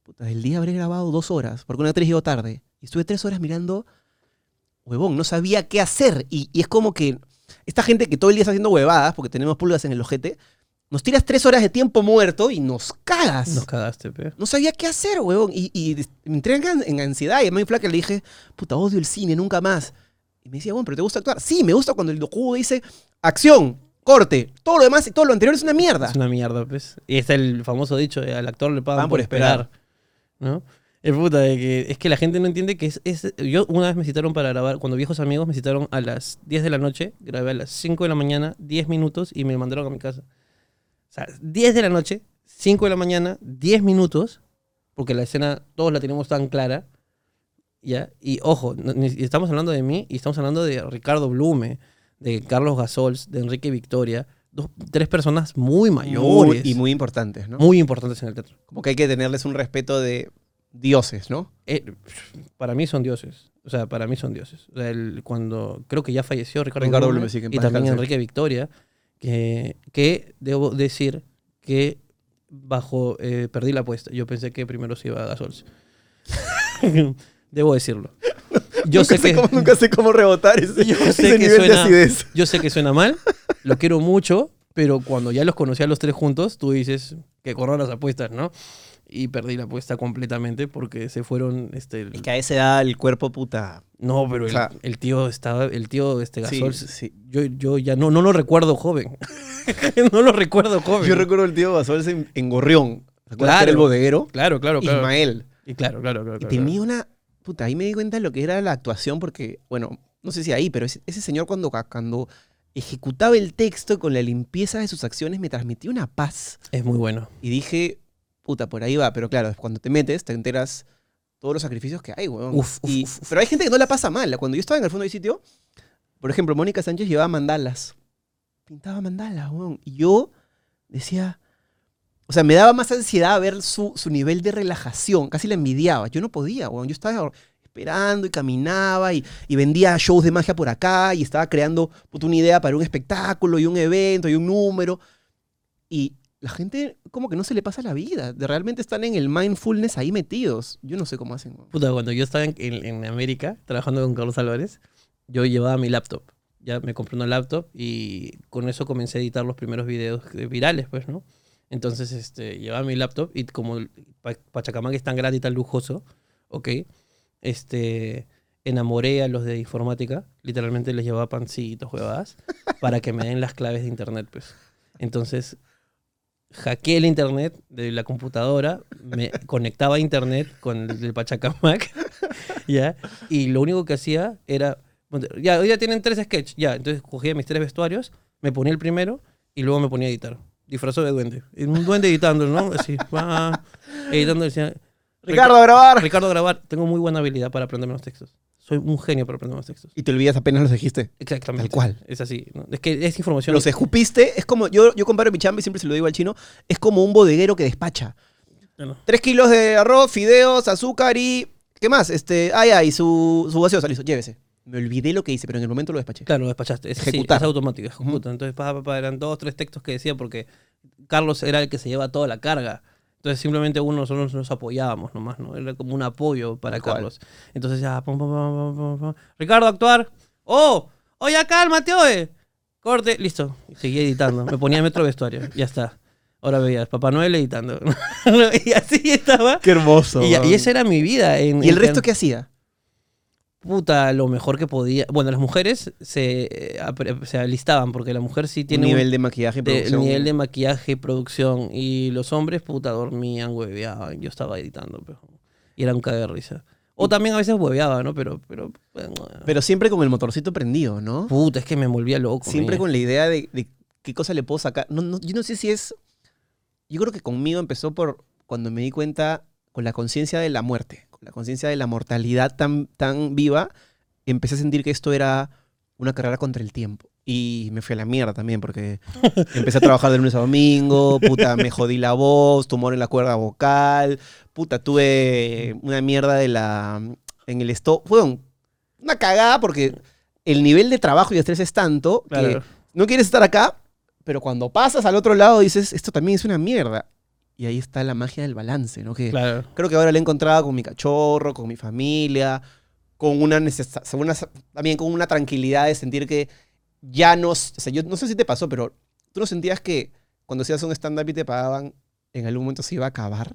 Puta, el día habré grabado dos horas, porque una actriz llegó tarde. Y estuve tres horas mirando, huevón, no sabía qué hacer. Y, y es como que esta gente que todo el día está haciendo huevadas, porque tenemos pulgas en el ojete, nos tiras tres horas de tiempo muerto y nos cagas. Nos cagaste, pe. No sabía qué hacer, huevón. Y, me entré en, ansiedad. Y a mí flaca le dije, puta, odio el cine, nunca más. Y me decía, bueno, pero ¿te gusta actuar? Sí, me gusta cuando el docu dice acción, corte. Todo lo demás y todo lo anterior es una mierda. Es una mierda, pues. Y está el famoso dicho, de, al actor le pagan Pagan por, por esperar. esperar. ¿No? Es puta, de que, es que la gente no entiende que es, es- Yo una vez me citaron para grabar, cuando viejos amigos me citaron a las 10 de la noche, grabé a las 5 de la mañana, 10 minutos y me mandaron a mi casa. O sea, 10 de la noche, 5 de la mañana, 10 minutos, porque la escena todos la tenemos tan clara. ¿ya? Y ojo, estamos hablando de mí y estamos hablando de Ricardo Blume, de Carlos Gasols, de Enrique Victoria, dos, tres personas muy mayores Muy- y muy importantes, ¿no? muy importantes en el teatro. Como que hay que tenerles un respeto de dioses, ¿no? Eh, para mí son dioses. O sea, para mí son dioses. O sea, el- cuando creo que ya falleció Ricardo, Ricardo Blume Blume, y también. Enrique Victoria, que, que debo decir que bajo eh, perdí la apuesta. Yo pensé que primero se iba a Gasols. [laughs] debo decirlo. Yo nunca, sé sé que cómo, nunca sé cómo rebotar ese, Yo sé ese que nivel de suena- acidez. yo sé que suena mal, lo quiero mucho, pero cuando ya los conocí a los tres juntos, tú dices que corran las apuestas, ¿no? Y perdí la apuesta completamente porque se fueron este Es que a ese da el cuerpo puta. no, pero el, o sea- el tío estaba el tío este Gasol sí. yo, yo ya no, no lo recuerdo joven. [laughs] no lo recuerdo joven. Yo recuerdo el tío Basol en, en Gorrión. ¿Te acuerdas que era el Claro. bodeguero? Claro, claro, claro. Ismael. Y claro, claro, claro. Y claro. tenía una. Puta, ahí me di cuenta de lo que era la actuación, porque, bueno, no sé si ahí, pero ese, ese señor cuando, cuando ejecutaba el texto con la limpieza de sus acciones me transmitía una paz. Es muy bueno. Y dije, puta, por ahí va. Pero claro, cuando te metes, te enteras todos los sacrificios que hay, weón. Uf, uf, Y- uf. Pero hay gente que no la pasa mal. Cuando yo estaba en el fondo del sitio, por ejemplo, Mónica Sánchez llevaba mandalas. Pintaba mandalas, weón. Y yo decía. O sea, me daba más ansiedad ver su, su nivel de relajación. Casi la envidiaba. Yo no podía, weón. Yo estaba esperando y caminaba y, y vendía shows de magia por acá y estaba creando puta, una idea para un espectáculo y un evento y un número. Y la gente como que no se le pasa la vida. De realmente están en el mindfulness ahí metidos. Yo no sé cómo hacen. Puta, cuando yo estaba en, en- América trabajando con Carlos Álvarez, yo llevaba mi laptop. Ya me compré una laptop y con eso comencé a editar los primeros videos virales, pues, ¿no? Entonces, este, llevaba mi laptop y como Pachacamac es tan grande y tan lujoso, ¿ok? Este, enamoré a los de informática, literalmente les llevaba pancitos, huevadas, para que me den las claves de internet, pues. Entonces, hackeé el internet de la computadora, me [laughs] conectaba a internet con el Pachacamac, [laughs] ¿ya? Y lo único que hacía era, ya, hoy ya tienen tres sketches, ya, entonces cogía mis tres vestuarios, me ponía el primero y luego me ponía a editar. Disfrazado de duende. Un duende editando, ¿no? Así, [laughs] va, editando, decía, Ricardo, a grabar. Ricardo grabar, tengo muy buena habilidad para aprenderme los textos. Soy un genio para aprenderme los textos. Y te olvidas apenas los dijiste. Exactamente. Tal cual. Es así. ¿no? Es que es información. Los escupiste. Es como, yo, yo comparo mi chamba y siempre se lo digo al chino, es como un bodeguero que despacha. Bueno, Tres kilos de arroz, fideos, azúcar y... ¿Qué más? Este, ay, ay, su, su gaseosa, listo, llévese. Me olvidé lo que hice, pero en el momento lo despaché. Claro, lo despachaste. Es, Ejecutar. es automático, ejecuta. Entonces, pa, pa, pa, eran dos, tres textos que decía porque Carlos era el que se lleva toda la carga. Entonces, simplemente uno nosotros nos apoyábamos nomás, ¿no? Era como un apoyo para. Carlos. Entonces, ya, pum, pum, pum, pum, pum, pum. Ricardo, actuar. ¡Oh! ¡Oye, cálmate, oye! Corte, listo. Y seguía editando. Me ponía metro vestuario. Ya está. Ahora veías Papá Noel editando. [laughs] y así estaba. Qué hermoso. Y, y esa era mi vida. En, ¿Y el en- resto qué hacía? Puta, lo mejor que podía. Bueno, las mujeres se, eh, se alistaban porque la mujer sí tiene un un- nivel de maquillaje de- producción. nivel de maquillaje, producción. Y los hombres, puta, dormían, hueveaban. Yo estaba editando, pero. Y era un cague de risa. O también a veces hueveaba, ¿no? Pero, pero, bueno, Pero siempre con el motorcito prendido, ¿no? puta, es que me volvía loco. Siempre mía. con la idea de, de qué cosa le puedo sacar. No, no, yo no sé si es... Yo creo que conmigo empezó por cuando me di cuenta con la conciencia de la muerte, la conciencia de la mortalidad tan, tan viva, empecé a sentir que esto era una carrera contra el tiempo. Y me fui a la mierda también porque [laughs] empecé a trabajar de lunes a domingo, puta, me jodí la voz, tumor en la cuerda vocal, puta, tuve una mierda de la... en el esto... Fue un- una cagada porque el nivel de trabajo y de estrés es tanto que no quieres estar acá, pero cuando pasas al otro lado dices, esto también es una mierda. Y ahí está la magia del balance, ¿no? Que Claro. creo que ahora la he encontrado con mi cachorro, con mi familia, con una, una también con una tranquilidad de sentir que ya no, o sea, yo no sé si te pasó, pero tú no sentías que cuando hacías un stand-up y te pagaban, en algún momento se iba a acabar.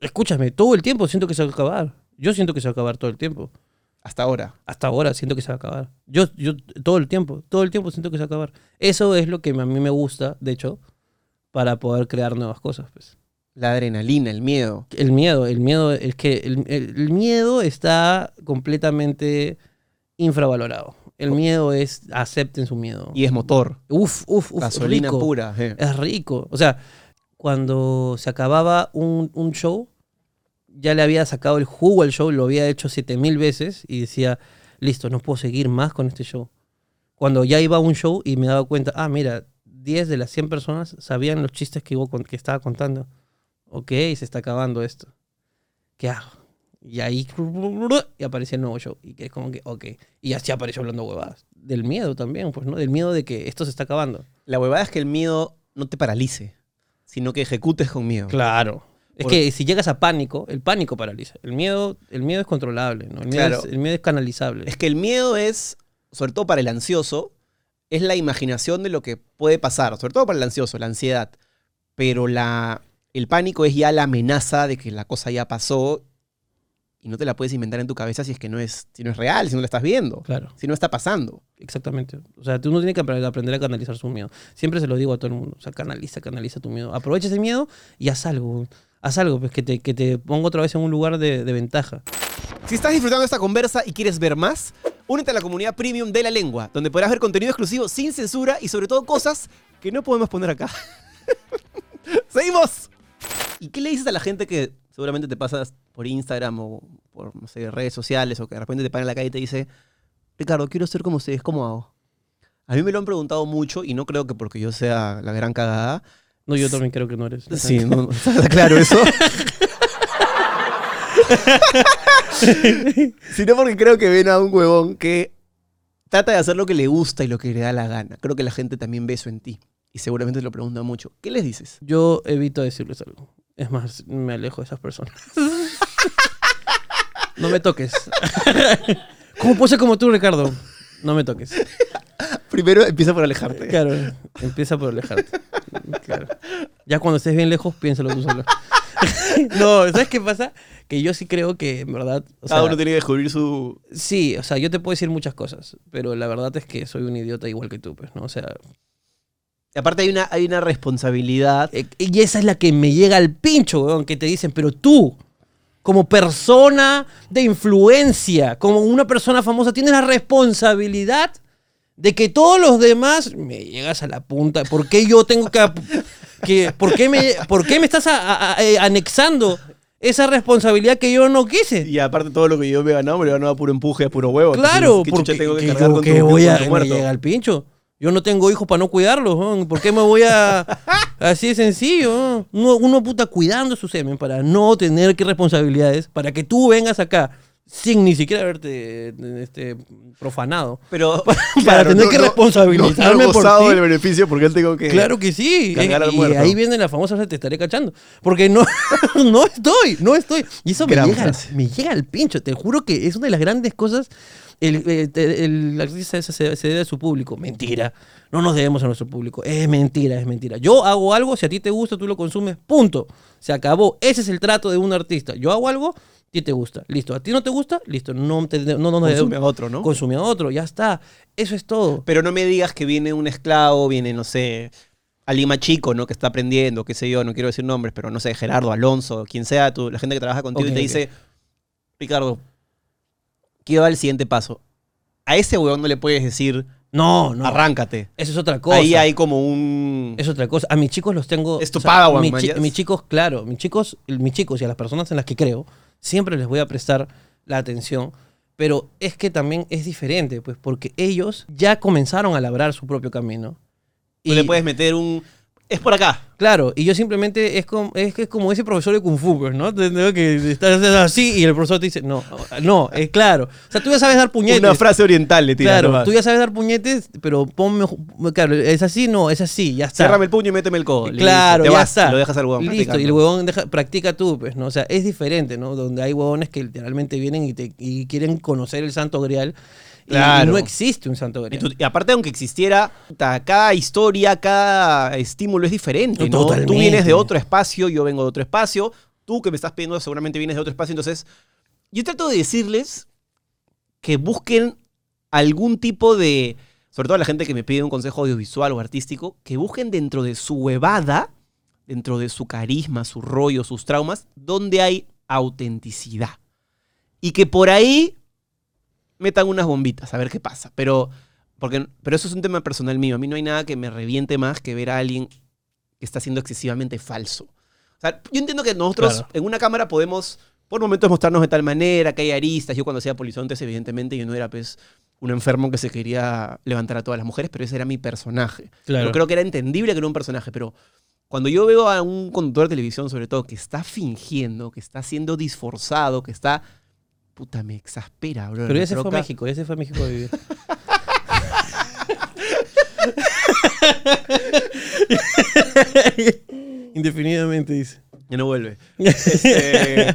Escúchame, todo el tiempo siento que se va a acabar. Yo siento que se va a acabar todo el tiempo. Hasta ahora. Hasta ahora siento que se va a acabar. Yo, yo todo el tiempo, todo el tiempo siento que se va a acabar. Eso es lo que a mí me gusta, de hecho, para poder crear nuevas cosas. Pues. La adrenalina, el miedo. El miedo, el miedo, es que el, el- el miedo está completamente infravalorado. El miedo es, acepten su miedo. Y es motor. uf, uf, uf, gasolina rico. pura. eh. Es rico. O sea, cuando se acababa un, un show, ya le había sacado el jugo al show, lo había hecho 7000 veces y decía, listo, no puedo seguir más con este show. Cuando ya iba a un show y me daba cuenta, ah, mira, 10 de las 100 personas sabían los chistes que, iba que estaba contando. Ok, se está acabando esto. ¿qué hago? Y ahí y aparece el nuevo show. Y que es como que, ok. Y así apareció hablando huevadas. Del miedo también, pues, ¿no? Del miedo de que esto se está acabando. La huevada es que el miedo no te paralice, sino que ejecutes con miedo. Claro. Es que si llegas a pánico, el pánico paraliza. El miedo, el miedo es controlable, ¿no? El miedo, Claro. es, el miedo es canalizable. Es que el miedo es, sobre todo para el ansioso, es la imaginación de lo que puede pasar, sobre todo para el ansioso, la ansiedad. Pero la, el pánico es ya la amenaza de que la cosa ya pasó y no te la puedes inventar en tu cabeza si es que no es, si no es real, si no la estás viendo, Claro, si no está pasando. exactamente. O sea, tú no tienes que apre- aprender a canalizar su miedo. Siempre se lo digo a todo el mundo. O sea, canaliza, canaliza tu miedo. Aprovecha ese miedo y haz algo. Haz algo, pues que te, que te ponga otra vez en un lugar de, de ventaja. Si estás disfrutando de esta conversa y quieres ver más, únete a la comunidad premium de la lengua, donde podrás ver contenido exclusivo sin censura y sobre todo cosas que no podemos poner acá. [laughs] ¡Seguimos! ¿Y qué le dices a la gente que seguramente te pasas por Instagram o por, no sé, redes sociales o que de repente te para en la calle y te dice, Ricardo, quiero ser como ustedes, ¿cómo hago? A mí me lo han preguntado mucho y no creo que porque yo sea la gran cagada. No, yo también creo que no eres. Sí, no, ¿está claro eso? [laughs] [laughs] Sino porque creo que ven a un huevón que trata de hacer lo que le gusta y lo que le da la gana. Creo que la gente también ve eso en ti. Y seguramente te lo pregunta mucho. ¿Qué les dices? Yo evito decirles algo. Es más, me alejo de esas personas. [laughs] no me toques. [laughs] ¿Cómo puedo ser como tú, Ricardo? No me toques. Primero empieza por alejarte. Claro, empieza por alejarte. Claro. Ya cuando estés bien lejos, piénsalo tú solo. no, ¿sabes qué pasa? Que yo sí creo que, en verdad... o Cada sea, uno tiene que descubrir su... Sí, o sea, yo te puedo decir muchas cosas, pero la verdad es que soy un idiota igual que tú, pues, ¿no? O sea, aparte hay una, hay una responsabilidad. eh, y esa es la que me llega al pincho, weón, que te dicen, pero tú, como persona de influencia, como una persona famosa, tienes la responsabilidad de que todos los demás me llegas a la punta. ¿Por qué yo tengo que, que por qué me, por qué me estás a- a- a- eh, anexando esa responsabilidad que yo no quise? Y aparte todo lo que yo me he ganado, me lo he ganado a puro empuje, a puro huevo. Claro, Entonces, ¿qué porque tengo que tu- voy a me llega al pincho. Yo no tengo hijos para no cuidarlos, ¿no? ¿por qué me voy a [laughs] así de sencillo? ¿no? Uno, uno puta cuidando su semen para no tener que responsabilidades, para que tú vengas acá sin ni siquiera haberte eh, este, profanado. Pero [laughs] Para tener que responsabilizarme no, no por ti. del beneficio porque él tengo que... Claro que sí. Eh, al y ahí viene la famosa frase, te estaré cachando. Porque no, [laughs] no estoy, no estoy. Y eso me llega, frase. me llega al pincho. Te juro que es una de las grandes cosas. El, eh, el- la esa se, se debe a su público. Mentira. No nos debemos a nuestro público. Es mentira, es mentira. Yo hago algo, si a ti te gusta, tú lo consumes. Punto. Se acabó. Ese es el trato de un artista. Yo hago algo, ti te gusta. Listo. A ti no te gusta, listo. No, te, no, no, Consume a otro, ¿no? Consume a otro. Ya está. Eso es todo. Pero no me digas que viene un esclavo, viene, no sé, alguien más chico, ¿no? Que está aprendiendo, qué sé yo, no quiero decir nombres, pero no sé, Gerardo, Alonso, quien sea, tú, la gente que trabaja contigo y te dice, Ricardo, quiero dar el siguiente paso. A ese weón no le puedes decir, No, no. arráncate. Eso es otra cosa. Ahí hay como un... Es otra cosa. A mis chicos los tengo. Es tu padawan, mi man, chi- ya. mis chicos, claro, mis chicos, mis chicos y a las personas en las que creo, siempre les voy a prestar la atención. Pero es que también es diferente, pues, porque ellos ya comenzaron a labrar su propio camino. Tú le puedes meter un... Es por acá. Claro, y yo simplemente es como, es que es como ese profesor de Kung Fu, pues, ¿no? Que estás así y el profesor te dice, no, no, es claro. O sea, tú ya sabes dar puñetes. Una frase oriental le tiras Claro, nomás. tú ya sabes dar puñetes, pero ponme. Claro, es así, no, es así, ya está. Ciérrame el puño y méteme el codo. Claro, te ya vas, está. Lo dejas al huevón. Listo, y el huevón deja- practica tú, pues, ¿no? O sea, es diferente, ¿no? Donde hay huevones que literalmente vienen y, te, y quieren conocer el santo grial. Y, Claro. no existe un santo Y, grial. y aparte, aunque existiera, cada historia, cada estímulo es diferente, No, ¿no? totalmente. Tú vienes de otro espacio, yo vengo de otro espacio. Tú que me estás pidiendo seguramente vienes de otro espacio. Entonces, yo trato de decirles que busquen algún tipo de, sobre todo a la gente que me pide un consejo audiovisual o artístico, que busquen dentro de su huevada, dentro de su carisma, su rollo, sus traumas, donde hay autenticidad. Y que por ahí metan unas bombitas, a ver qué pasa. Pero, porque, pero eso es un tema personal mío. A mí no hay nada que me reviente más que ver a alguien que está siendo excesivamente falso. O sea, yo entiendo que nosotros Claro. en una cámara podemos por momentos mostrarnos de tal manera, que hay aristas. Yo cuando hacía polizontes, evidentemente, yo no era pues un enfermo que se quería levantar a todas las mujeres, pero ese era mi personaje. Claro. Yo creo que era entendible que era un personaje, pero Cuando yo veo a un conductor de televisión, sobre todo, que está fingiendo, que está siendo disforzado, que está... Puta, me exaspera, bro. Pero me ya se fue a México, ya se fue a México a vivir. [laughs] Indefinidamente dice. Ya no vuelve. Este,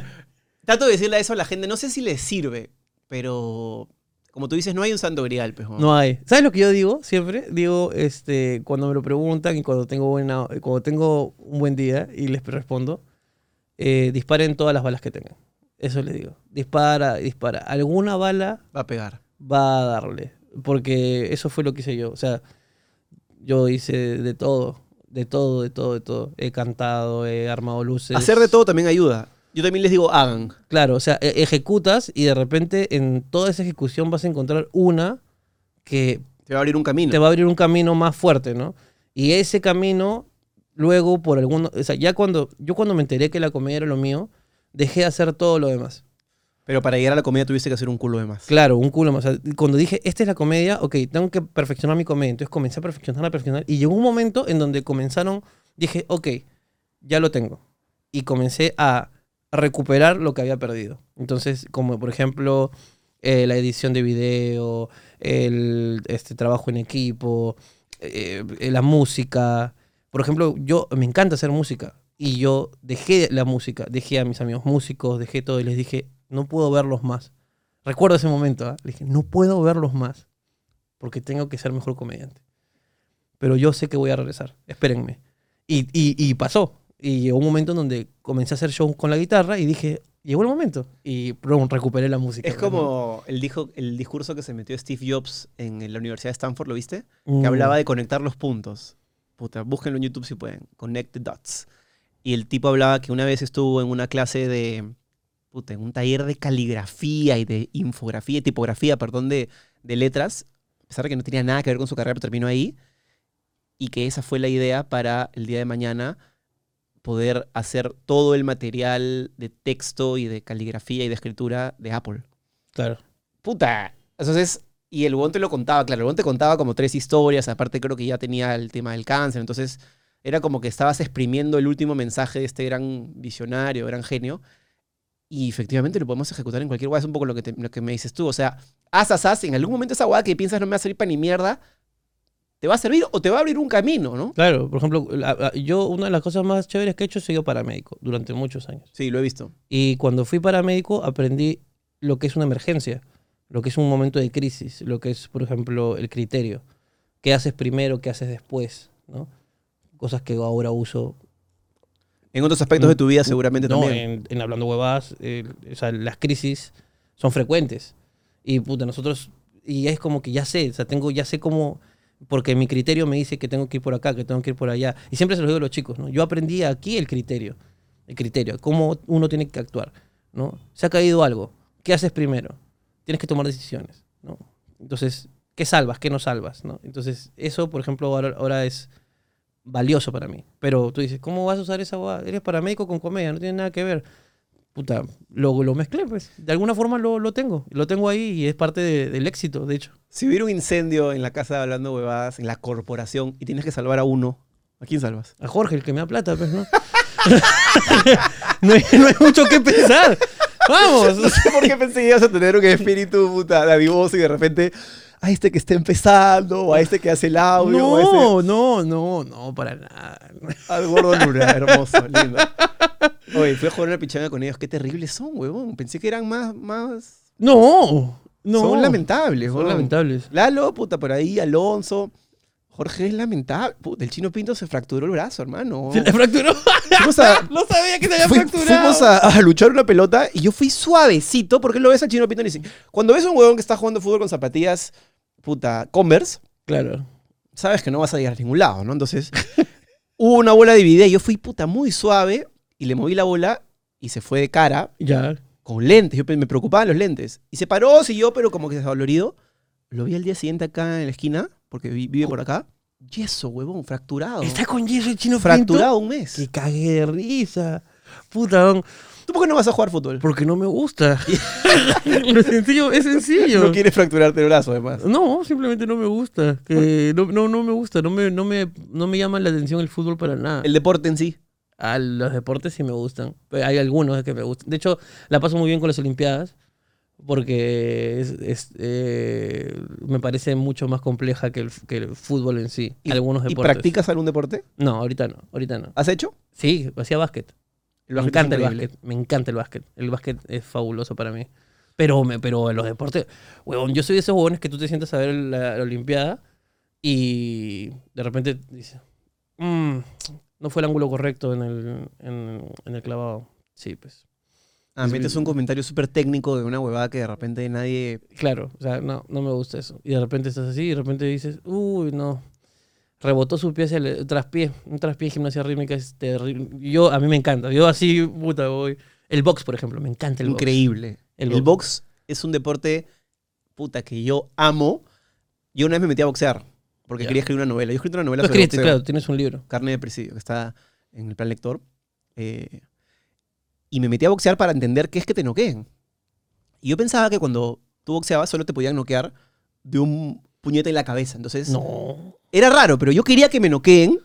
trato de decirle eso a la gente. No sé si les sirve, pero como tú dices, no hay un santo grial, pues. No hay. ¿Sabes lo que yo digo siempre? Digo, este, cuando me lo preguntan y cuando tengo, buena, cuando tengo un buen día y les respondo, eh, disparen todas las balas que tengan. Eso les digo. Dispara, dispara. Alguna bala Va a pegar. va a darle. Porque eso fue lo que hice yo. O sea, yo hice de todo. De todo, de todo, de todo. He cantado, he armado luces. Hacer de todo también ayuda. Yo también les digo, hagan. Claro, o sea, e- ejecutas y de repente en toda esa ejecución vas a encontrar una que Te va a abrir un camino. te va a abrir un camino más fuerte, ¿no? Y ese camino, luego por alguno, o sea, ya cuando, yo cuando me enteré que la comedia era lo mío, dejé de hacer todo lo demás. Pero para llegar a la comida tuviste que hacer un culo de más. Claro, un culo más. O sea, cuando dije, esta es la comedia, ok, tengo que perfeccionar mi comedia. Entonces comencé a perfeccionar, a perfeccionar. Y llegó un momento en donde comenzaron, dije, ok, ya lo tengo. Y comencé a recuperar lo que había perdido. Entonces, como por ejemplo, eh, la edición de video, el este, trabajo en equipo, eh, eh, la música. Por ejemplo, yo me encanta hacer música. Y yo dejé la música, dejé a mis amigos músicos, dejé todo y les dije, no puedo verlos más. Recuerdo ese momento, ¿ah? le dije, no puedo verlos más porque tengo que ser mejor comediante. Pero yo sé que voy a regresar, espérenme. Y, y, y pasó. Y llegó un momento en donde comencé a hacer show con la guitarra y dije, llegó el momento. Y prum, recuperé la música. Es como el, dijo, el discurso que se metió Steve Jobs en la Universidad de Stanford, ¿lo viste? Mm. Que hablaba de conectar los puntos. Puta, búsquenlo en YouTube si pueden. Connect the dots. Y el tipo hablaba que una vez estuvo en una clase de. Puta, en un taller de caligrafía y de infografía, y tipografía, perdón, de, de letras. A pesar de que no tenía nada que ver con su carrera, pero terminó ahí. Y que esa fue la idea para el día de mañana poder hacer todo el material de texto y de caligrafía y de escritura de Apple. Claro. Puta. Entonces, y el huevón te lo contaba, claro, el te contaba como tres historias, aparte creo que ya tenía el tema del cáncer, entonces era como que estabas exprimiendo el último mensaje de este gran visionario, gran genio, y efectivamente lo podemos ejecutar en cualquier guay, es un poco lo que, te- lo que me dices tú, o sea, haz, haz, haz, en algún momento esa guada que piensas no me va a servir para ni mierda, te va a servir o te va a abrir un camino, ¿no? Claro, por ejemplo, yo una de las cosas más chéveres que he hecho es sido paramédico durante muchos años. Sí, lo he visto. Y cuando fui paramédico aprendí lo que es una emergencia, lo que es un momento de crisis, lo que es, por ejemplo, el criterio. ¿Qué haces primero, qué haces después? ¿no? Cosas que ahora uso. En otros aspectos de tu vida seguramente no, también. En, en Hablando Huevadas, eh, o sea, las crisis son frecuentes. Y puta, nosotros, y es como que ya sé, o sea, tengo, ya sé cómo, porque mi criterio me dice que tengo que ir por acá, que tengo que ir por allá. Y siempre se lo digo a los chicos, ¿no? Yo aprendí aquí el criterio, el criterio, cómo uno tiene que actuar, ¿no? Se ha caído algo, ¿qué haces primero? Tienes que tomar decisiones, ¿no? Entonces, ¿qué salvas? ¿Qué no salvas? ¿no? Entonces, eso, por ejemplo, ahora, ahora es valioso para mí. Pero tú dices, ¿cómo vas a usar esa hueá? Eres paramédico con comedia, no tiene nada que ver. Puta, lo, lo mezclé, pues. De alguna forma lo, lo tengo. Lo tengo ahí y es parte de- del éxito, de hecho. Si hubiera un incendio en la casa de Hablando Huevadas, en la corporación, y tienes que salvar a uno, ¿a quién salvas? A Jorge, el que me da plata, pues, ¿no? [laughs] no, hay, no hay mucho que pensar. Vamos. [laughs] No sé por qué pensé que ibas a tener un espíritu puta dadivoso y de repente a este que está empezando, o a este que hace el audio, o a este No, no, no, no, para nada. al gordo Luna, hermoso, lindo. [laughs] Oye, fui a jugar una pichanga con ellos, qué terribles son, huevón. Pensé que eran más, más... No, no. Son lamentables, Son lamentables. Lalo, puta, por ahí, Alonso. Jorge es lamentable. Puta, el chino Pinto se fracturó el brazo, hermano. Se le fracturó. A, [laughs] no sabía que se había Fui- fracturado. fuimos a, a luchar una pelota y yo fui suavecito porque lo ves al chino Pinto y dice, cuando ves a un huevón que está jugando fútbol con zapatillas, puta, Converse, Claro. sabes que no vas a llegar a ningún lado, ¿no? Entonces, [laughs] hubo una bola dividida y yo fui, puta, muy suave y le moví la bola y se fue de cara Ya. con lentes. Yo me preocupaban los lentes. Y se paró, siguió, pero como que desvalorido. Lo vi al día siguiente acá en la esquina, porque vi- vive por acá. Yeso, huevón, fracturado. Está con yeso el chino Fracturado un mes. Que cagué de risa. Puta, don. ¿Tú por qué no vas a jugar fútbol? Porque no me gusta. [laughs] [laughs] es sencillo, es sencillo. No quieres fracturarte el brazo, además. No, simplemente no me gusta. Que no, no, no me gusta. No me, no, me, no me llama la atención el fútbol para nada. El deporte en sí. A los deportes sí me gustan. Pero Hay algunos que me gustan. De hecho, la paso muy bien con las Olimpiadas. Porque es, es, eh, me parece mucho más compleja que el, que el fútbol en sí. ¿Y, algunos ¿Y deportes. practicas algún deporte? No, ahorita no. Ahorita no. ¿Has hecho? Sí, hacía básquet. El me encanta el básquet. Me encanta el básquet. El básquet es fabuloso para mí. Pero, me, pero en los deportes, huevón, yo soy de esos huevones que tú te sientas a ver la, la Olimpiada y de repente dices, "Mm, no fue el ángulo correcto en el, en, en el clavado. Sí, pues. Ah, Es metes un comentario súper técnico de una huevada que de repente nadie... Claro, o sea, no, no me gusta eso. Y de repente estás así y de repente dices, uy, no. Rebotó su pie hacia el traspié. Un traspié en gimnasia rítmica es terrible. Yo, a mí me encanta. Yo así, puta, voy. El box, por ejemplo, me encanta el box. Increíble. El El, box. box es un deporte, puta, que yo amo. Yo una vez me metí a boxear porque Ya. quería escribir una novela. Yo he escrito una novela Tú sobre escribiste, boxeo, claro, tienes un libro. Carne de Presidio, que está en el plan lector. Eh, y me metí a boxear para entender qué es que te noqueen. Y yo pensaba que cuando tú boxeabas solo te podían noquear de un puñete en la cabeza. Entonces, No. era raro, pero yo quería que me noqueen.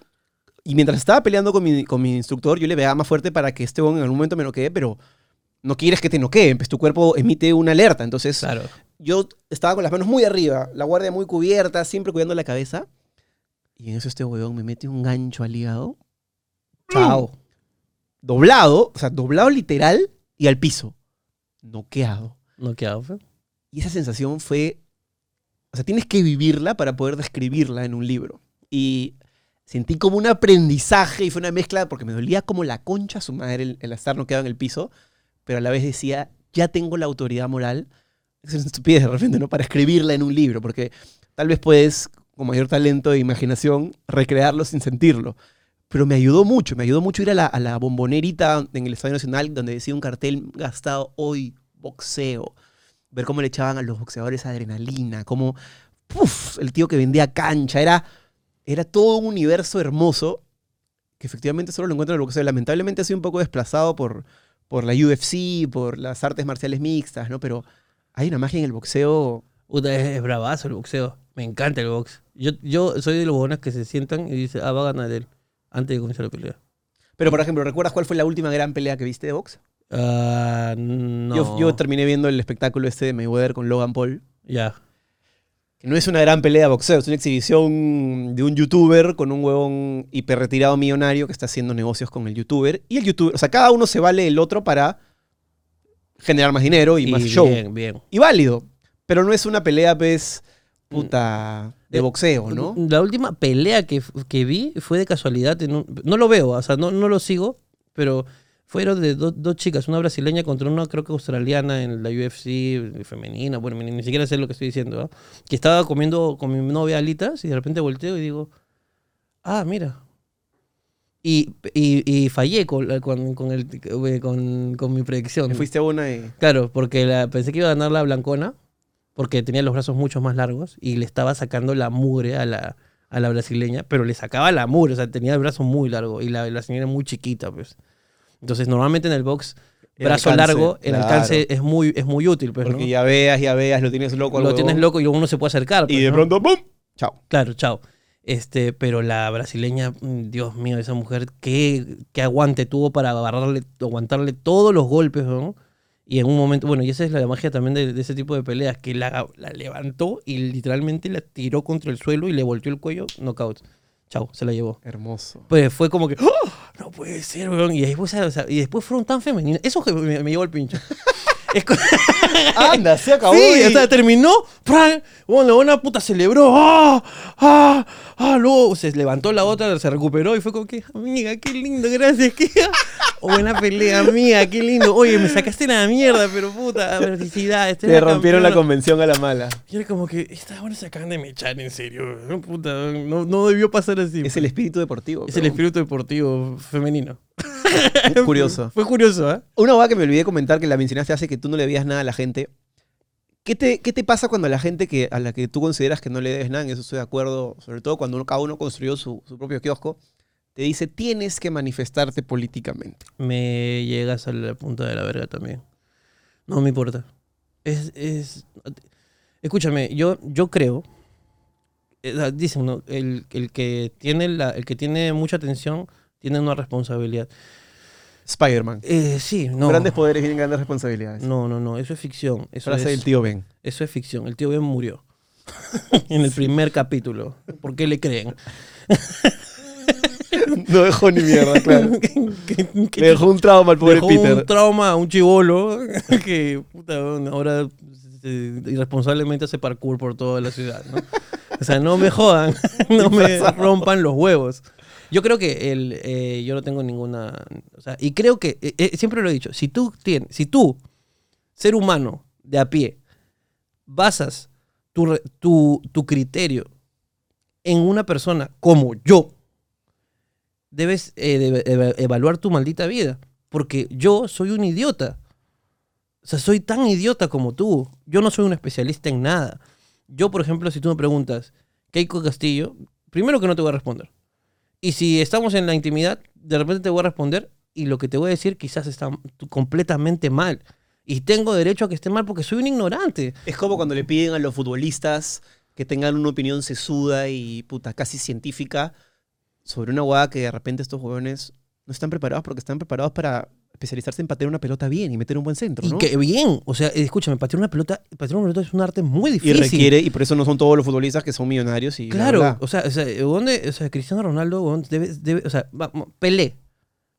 Y mientras estaba peleando con mi, con mi instructor, yo le pegaba más fuerte para que este en algún momento me noquee, pero no quieres que te noqueen, pues tu cuerpo emite una alerta. Entonces, Claro. yo estaba con las manos muy arriba, la guardia muy cubierta, siempre cuidando la cabeza. Y en eso este huevón me mete un gancho al hígado. Chao. Doblado, o sea, doblado literal y al piso. Noqueado. Noqueado, fue. Y esa sensación fue. O sea, tienes que vivirla para poder describirla en un libro. Y sentí como un aprendizaje y fue una mezcla porque me dolía como la concha su madre el, el estar noqueado en el piso, pero a la vez decía, ya tengo la autoridad moral. Es una estupidez de repente, ¿no? Para escribirla en un libro, porque tal vez puedes, con mayor talento e imaginación, recrearlo sin sentirlo. Pero me ayudó mucho, me ayudó mucho ir a la, a la bombonerita en el Estadio Nacional donde decía un cartel gastado hoy, boxeo ver cómo le echaban a los boxeadores adrenalina, cómo ¡puf! el tío que vendía cancha, era, era todo un universo hermoso que efectivamente solo lo encuentro en el boxeo. Lamentablemente ha sido un poco desplazado por, por la UFC, por las artes marciales mixtas, ¿no? Pero hay una magia en el boxeo. Puta, es, es bravazo el boxeo. Me encanta el box. Yo, yo soy de los buenos que se sientan y dicen, ah, va a ganar él. Antes de comenzar la pelea. Pero, por ejemplo, ¿recuerdas cuál fue la última gran pelea que viste de box? Ah, no. Yo, yo terminé viendo el espectáculo este de Mayweather con Logan Paul. Ya. Que no es una gran pelea de boxeo, es una exhibición de un youtuber con un huevón hiper retirado millonario que está haciendo negocios con el youtuber. Y el youtuber, o sea, cada uno se vale el otro para generar más dinero y, Y más show. Bien, bien. Y válido. Pero no es una pelea, pues, puta, de Eh, boxeo, ¿no? La última pelea que, que vi fue de casualidad. en un- no lo veo, o sea, no, no lo sigo, pero fueron de do- dos chicas, una brasileña contra una creo que australiana en la UFC femenina. Bueno, ni, ni siquiera sé lo que estoy diciendo. ¿ah? Que estaba comiendo con mi novia alitas y de repente volteo y digo, ah, mira. Y, y, y fallé con, con, con, el, con, con mi predicción. Me fuiste una y... Claro, porque la- pensé que iba a ganar la blancona, porque tenía los brazos mucho más largos y le estaba sacando la mugre a la, a la brasileña, pero le sacaba la mugre, o sea, tenía el brazo muy largo y la, era muy chiquita, pues. Entonces, normalmente en el box, El brazo alcance, largo, el claro. alcance es muy, es muy útil, pues, Porque ¿no? ya veas, ya veas, lo tienes loco Lo tienes loco y uno se puede acercar. Y pues, de ¿no? pronto, ¡pum! Chao. Claro, chao. Este, pero la brasileña, mm, Dios mío, esa mujer, qué, qué aguante tuvo para agarrarle, aguantarle todos los golpes, ¿no? Y en un momento, bueno, y esa es la magia también de, de ese tipo de peleas, que la, la levantó y literalmente la tiró contra el suelo y le volteó el cuello, knockout. Se la llevó. Hermoso. Pues fue como que, ¡Oh! no puede ser, weón. Y después, o sea, y después fueron tan femeninas. Eso me, me llevó el pincho. [laughs] [laughs] Anda, se acabó. Sí, y- terminó. Bueno, la buena puta celebró. ¡Ah! ¡Ah! ¡Ah! Luego se levantó la otra, se recuperó y fue como que, amiga, qué lindo, gracias. Qué... [laughs] Buena pelea, amiga, qué lindo. Oye, me sacaste la mierda, pero puta, [laughs] felicidades. Te rompieron la convención a la mala. Y era como que, estas buenas se acaban de me echar, en serio. Puta, no, no debió pasar así. Es el espíritu deportivo. Es el espíritu deportivo femenino. [laughs] Curioso. Fue curioso, ¿eh? Una cosa que me olvidé comentar que la mencionaste hace que tú no le debías nada a la gente. ¿Qué te, qué te pasa cuando la gente que, a la que tú consideras que no le debes nada, en eso estoy de acuerdo, sobre todo cuando uno- cada uno construyó su, su propio kiosco, te dice tienes que manifestarte políticamente. Me llegas a la punta de la verga también. No me importa. Es, es... Escúchame, yo, yo creo. eh, Dicen, ¿no? El, el que tiene la, el que tiene mucha atención tiene una responsabilidad. Spider-Man. Eh, sí, no. Grandes poderes vienen grandes responsabilidades. No, no, no. Eso es ficción. Eso Frase es, del tío Ben. Eso es ficción. El tío Ben murió. [laughs] en el primer capítulo. ¿Por qué le creen? [laughs] No dejó ni mierda, claro. [laughs] ¿Qué- dejó un trauma al pobre dejó Peter. un trauma a un chivolo que puta, ahora eh, irresponsablemente hace parkour por toda la ciudad, ¿no? O sea, no me jodan, no me rompan los huevos. Yo creo que el, eh, yo no tengo ninguna... O sea, y creo que, eh, eh, siempre lo he dicho, si tú tienes, si tú, ser humano de a pie, basas tu, tu, tu criterio en una persona como yo, debes de- eva- evaluar tu maldita vida. Porque yo soy un idiota. O sea, soy tan idiota como tú. Yo no soy un especialista en nada. Yo, por ejemplo, si tú me preguntas, Keiko Castillo, primero que no te voy a responder. Y si estamos en la intimidad, de repente te voy a responder y lo que te voy a decir quizás está completamente mal. Y tengo derecho a que esté mal porque soy un ignorante. Es como cuando le piden a los futbolistas que tengan una opinión sesuda y puta, casi científica sobre una hueá que de repente estos jóvenes no están preparados porque están preparados para especializarse en patear una pelota bien y meter un buen centro, Y ¿no? que bien, o sea, escúchame, patear una pelota, patear una pelota es un arte muy Y difícil. requiere, y por eso no son todos los futbolistas que son millonarios y Claro, bla. o sea, o sea, el huevón de- o sea, Cristiano Ronaldo, debe, debe- o sea, Pelé.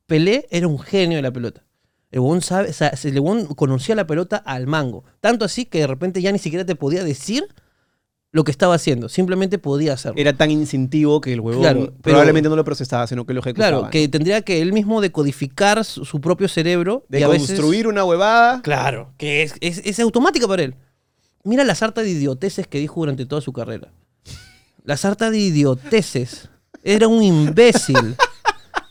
Pelé era un genio de la pelota. El huevón sabe, o sea, el huevón conocía la pelota al mango. Tanto así que de repente ya ni siquiera te podía decir lo que estaba haciendo. Simplemente podía hacerlo. Era tan instintivo que el huevón Claro, pero- probablemente no lo procesaba, sino que lo ejecutaba. claro, que tendría que él mismo decodificar su, su propio cerebro. de y a veces- construir una huevada. Claro, que es, es, es automática para él. Mira la sarta de idioteces que dijo durante toda su carrera. La sarta de idioteces. Era un imbécil.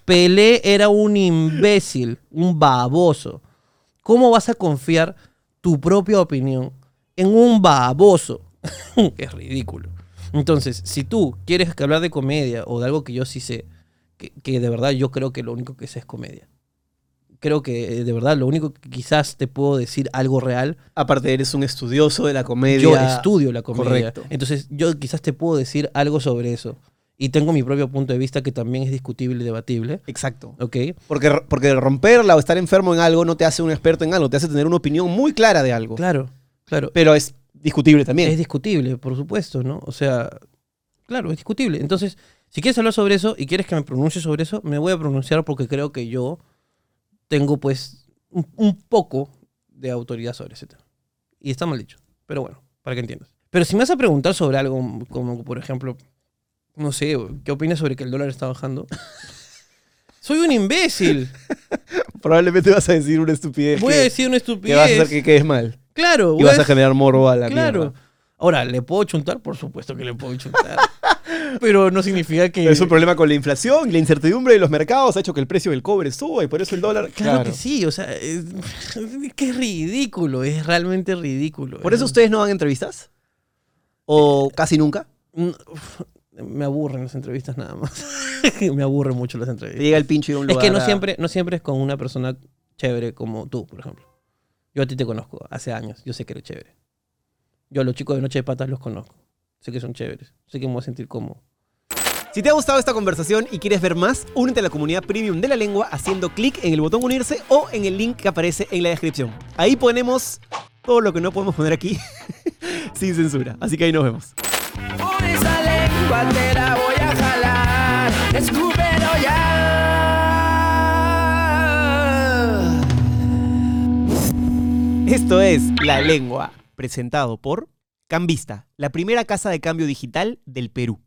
Pelé era un imbécil, un baboso. ¿Cómo vas a confiar tu propia opinión en un baboso? [laughs] es ridículo. Entonces, si tú quieres que hablar de comedia o de algo que yo sí sé, que, que de verdad yo creo que lo único que sé es comedia. Creo que eh, de verdad lo único que quizás te puedo decir algo real, Aparte, eres un estudioso de la comedia. yo estudio la comedia. Correcto. Entonces, yo quizás te puedo decir algo sobre eso. Y tengo mi propio punto de vista que también es discutible y debatible. Exacto. ¿Ok? Porque, porque romperla o estar enfermo en algo no te hace un experto en algo, te hace tener una opinión muy clara de algo. Claro, claro. Pero es discutible también. Es discutible, por supuesto, ¿no? O sea, claro, es discutible. Entonces, si quieres hablar sobre eso y quieres que me pronuncie sobre eso, me voy a pronunciar porque creo que yo tengo, pues, un, un poco de autoridad sobre ese tema. Y está mal dicho, pero bueno, para que entiendas. Pero si me vas a preguntar sobre algo, como por ejemplo, no sé, ¿qué opinas sobre que el dólar está bajando? [laughs] Soy un imbécil. Probablemente vas a decir una estupidez. Voy a decir una que vas a hacer estupidez. que quedes mal. Claro, Y vas a generar morbo a la Claro. mierda. Ahora, ¿le puedo chuntar? Por supuesto que le puedo chuntar. [laughs] Pero no significa que... Es un problema con la inflación y la incertidumbre de los mercados ha hecho que el precio del cobre suba y por eso el dólar. Claro, que sí, o sea, es, es [laughs] que es ridículo, es realmente ridículo. ¿Por eso Es- ustedes no dan entrevistas? ¿O casi nunca? Mm, Me aburren las entrevistas nada más. [laughs] me aburren mucho las entrevistas. llega el pincho y un Es lugar que no a- siempre, no siempre es con una persona chévere como tú, por ejemplo. Yo a ti te conozco hace años, yo sé que eres chévere. Yo a los chicos de Noche de Patas los conozco. Sé que son chéveres, sé que me voy a sentir cómodo. Si te ha gustado esta conversación y quieres ver más, únete a la comunidad premium de la lengua haciendo clic en el botón unirse o en el link que aparece en la descripción. Ahí ponemos todo lo que no podemos poner aquí [laughs] sin censura. Así que ahí nos vemos. Por esa lengua te la voy a jalar. Escúpelo ya. Esto es La Lengua, presentado por Cambista, la primera casa de cambio digital del Perú.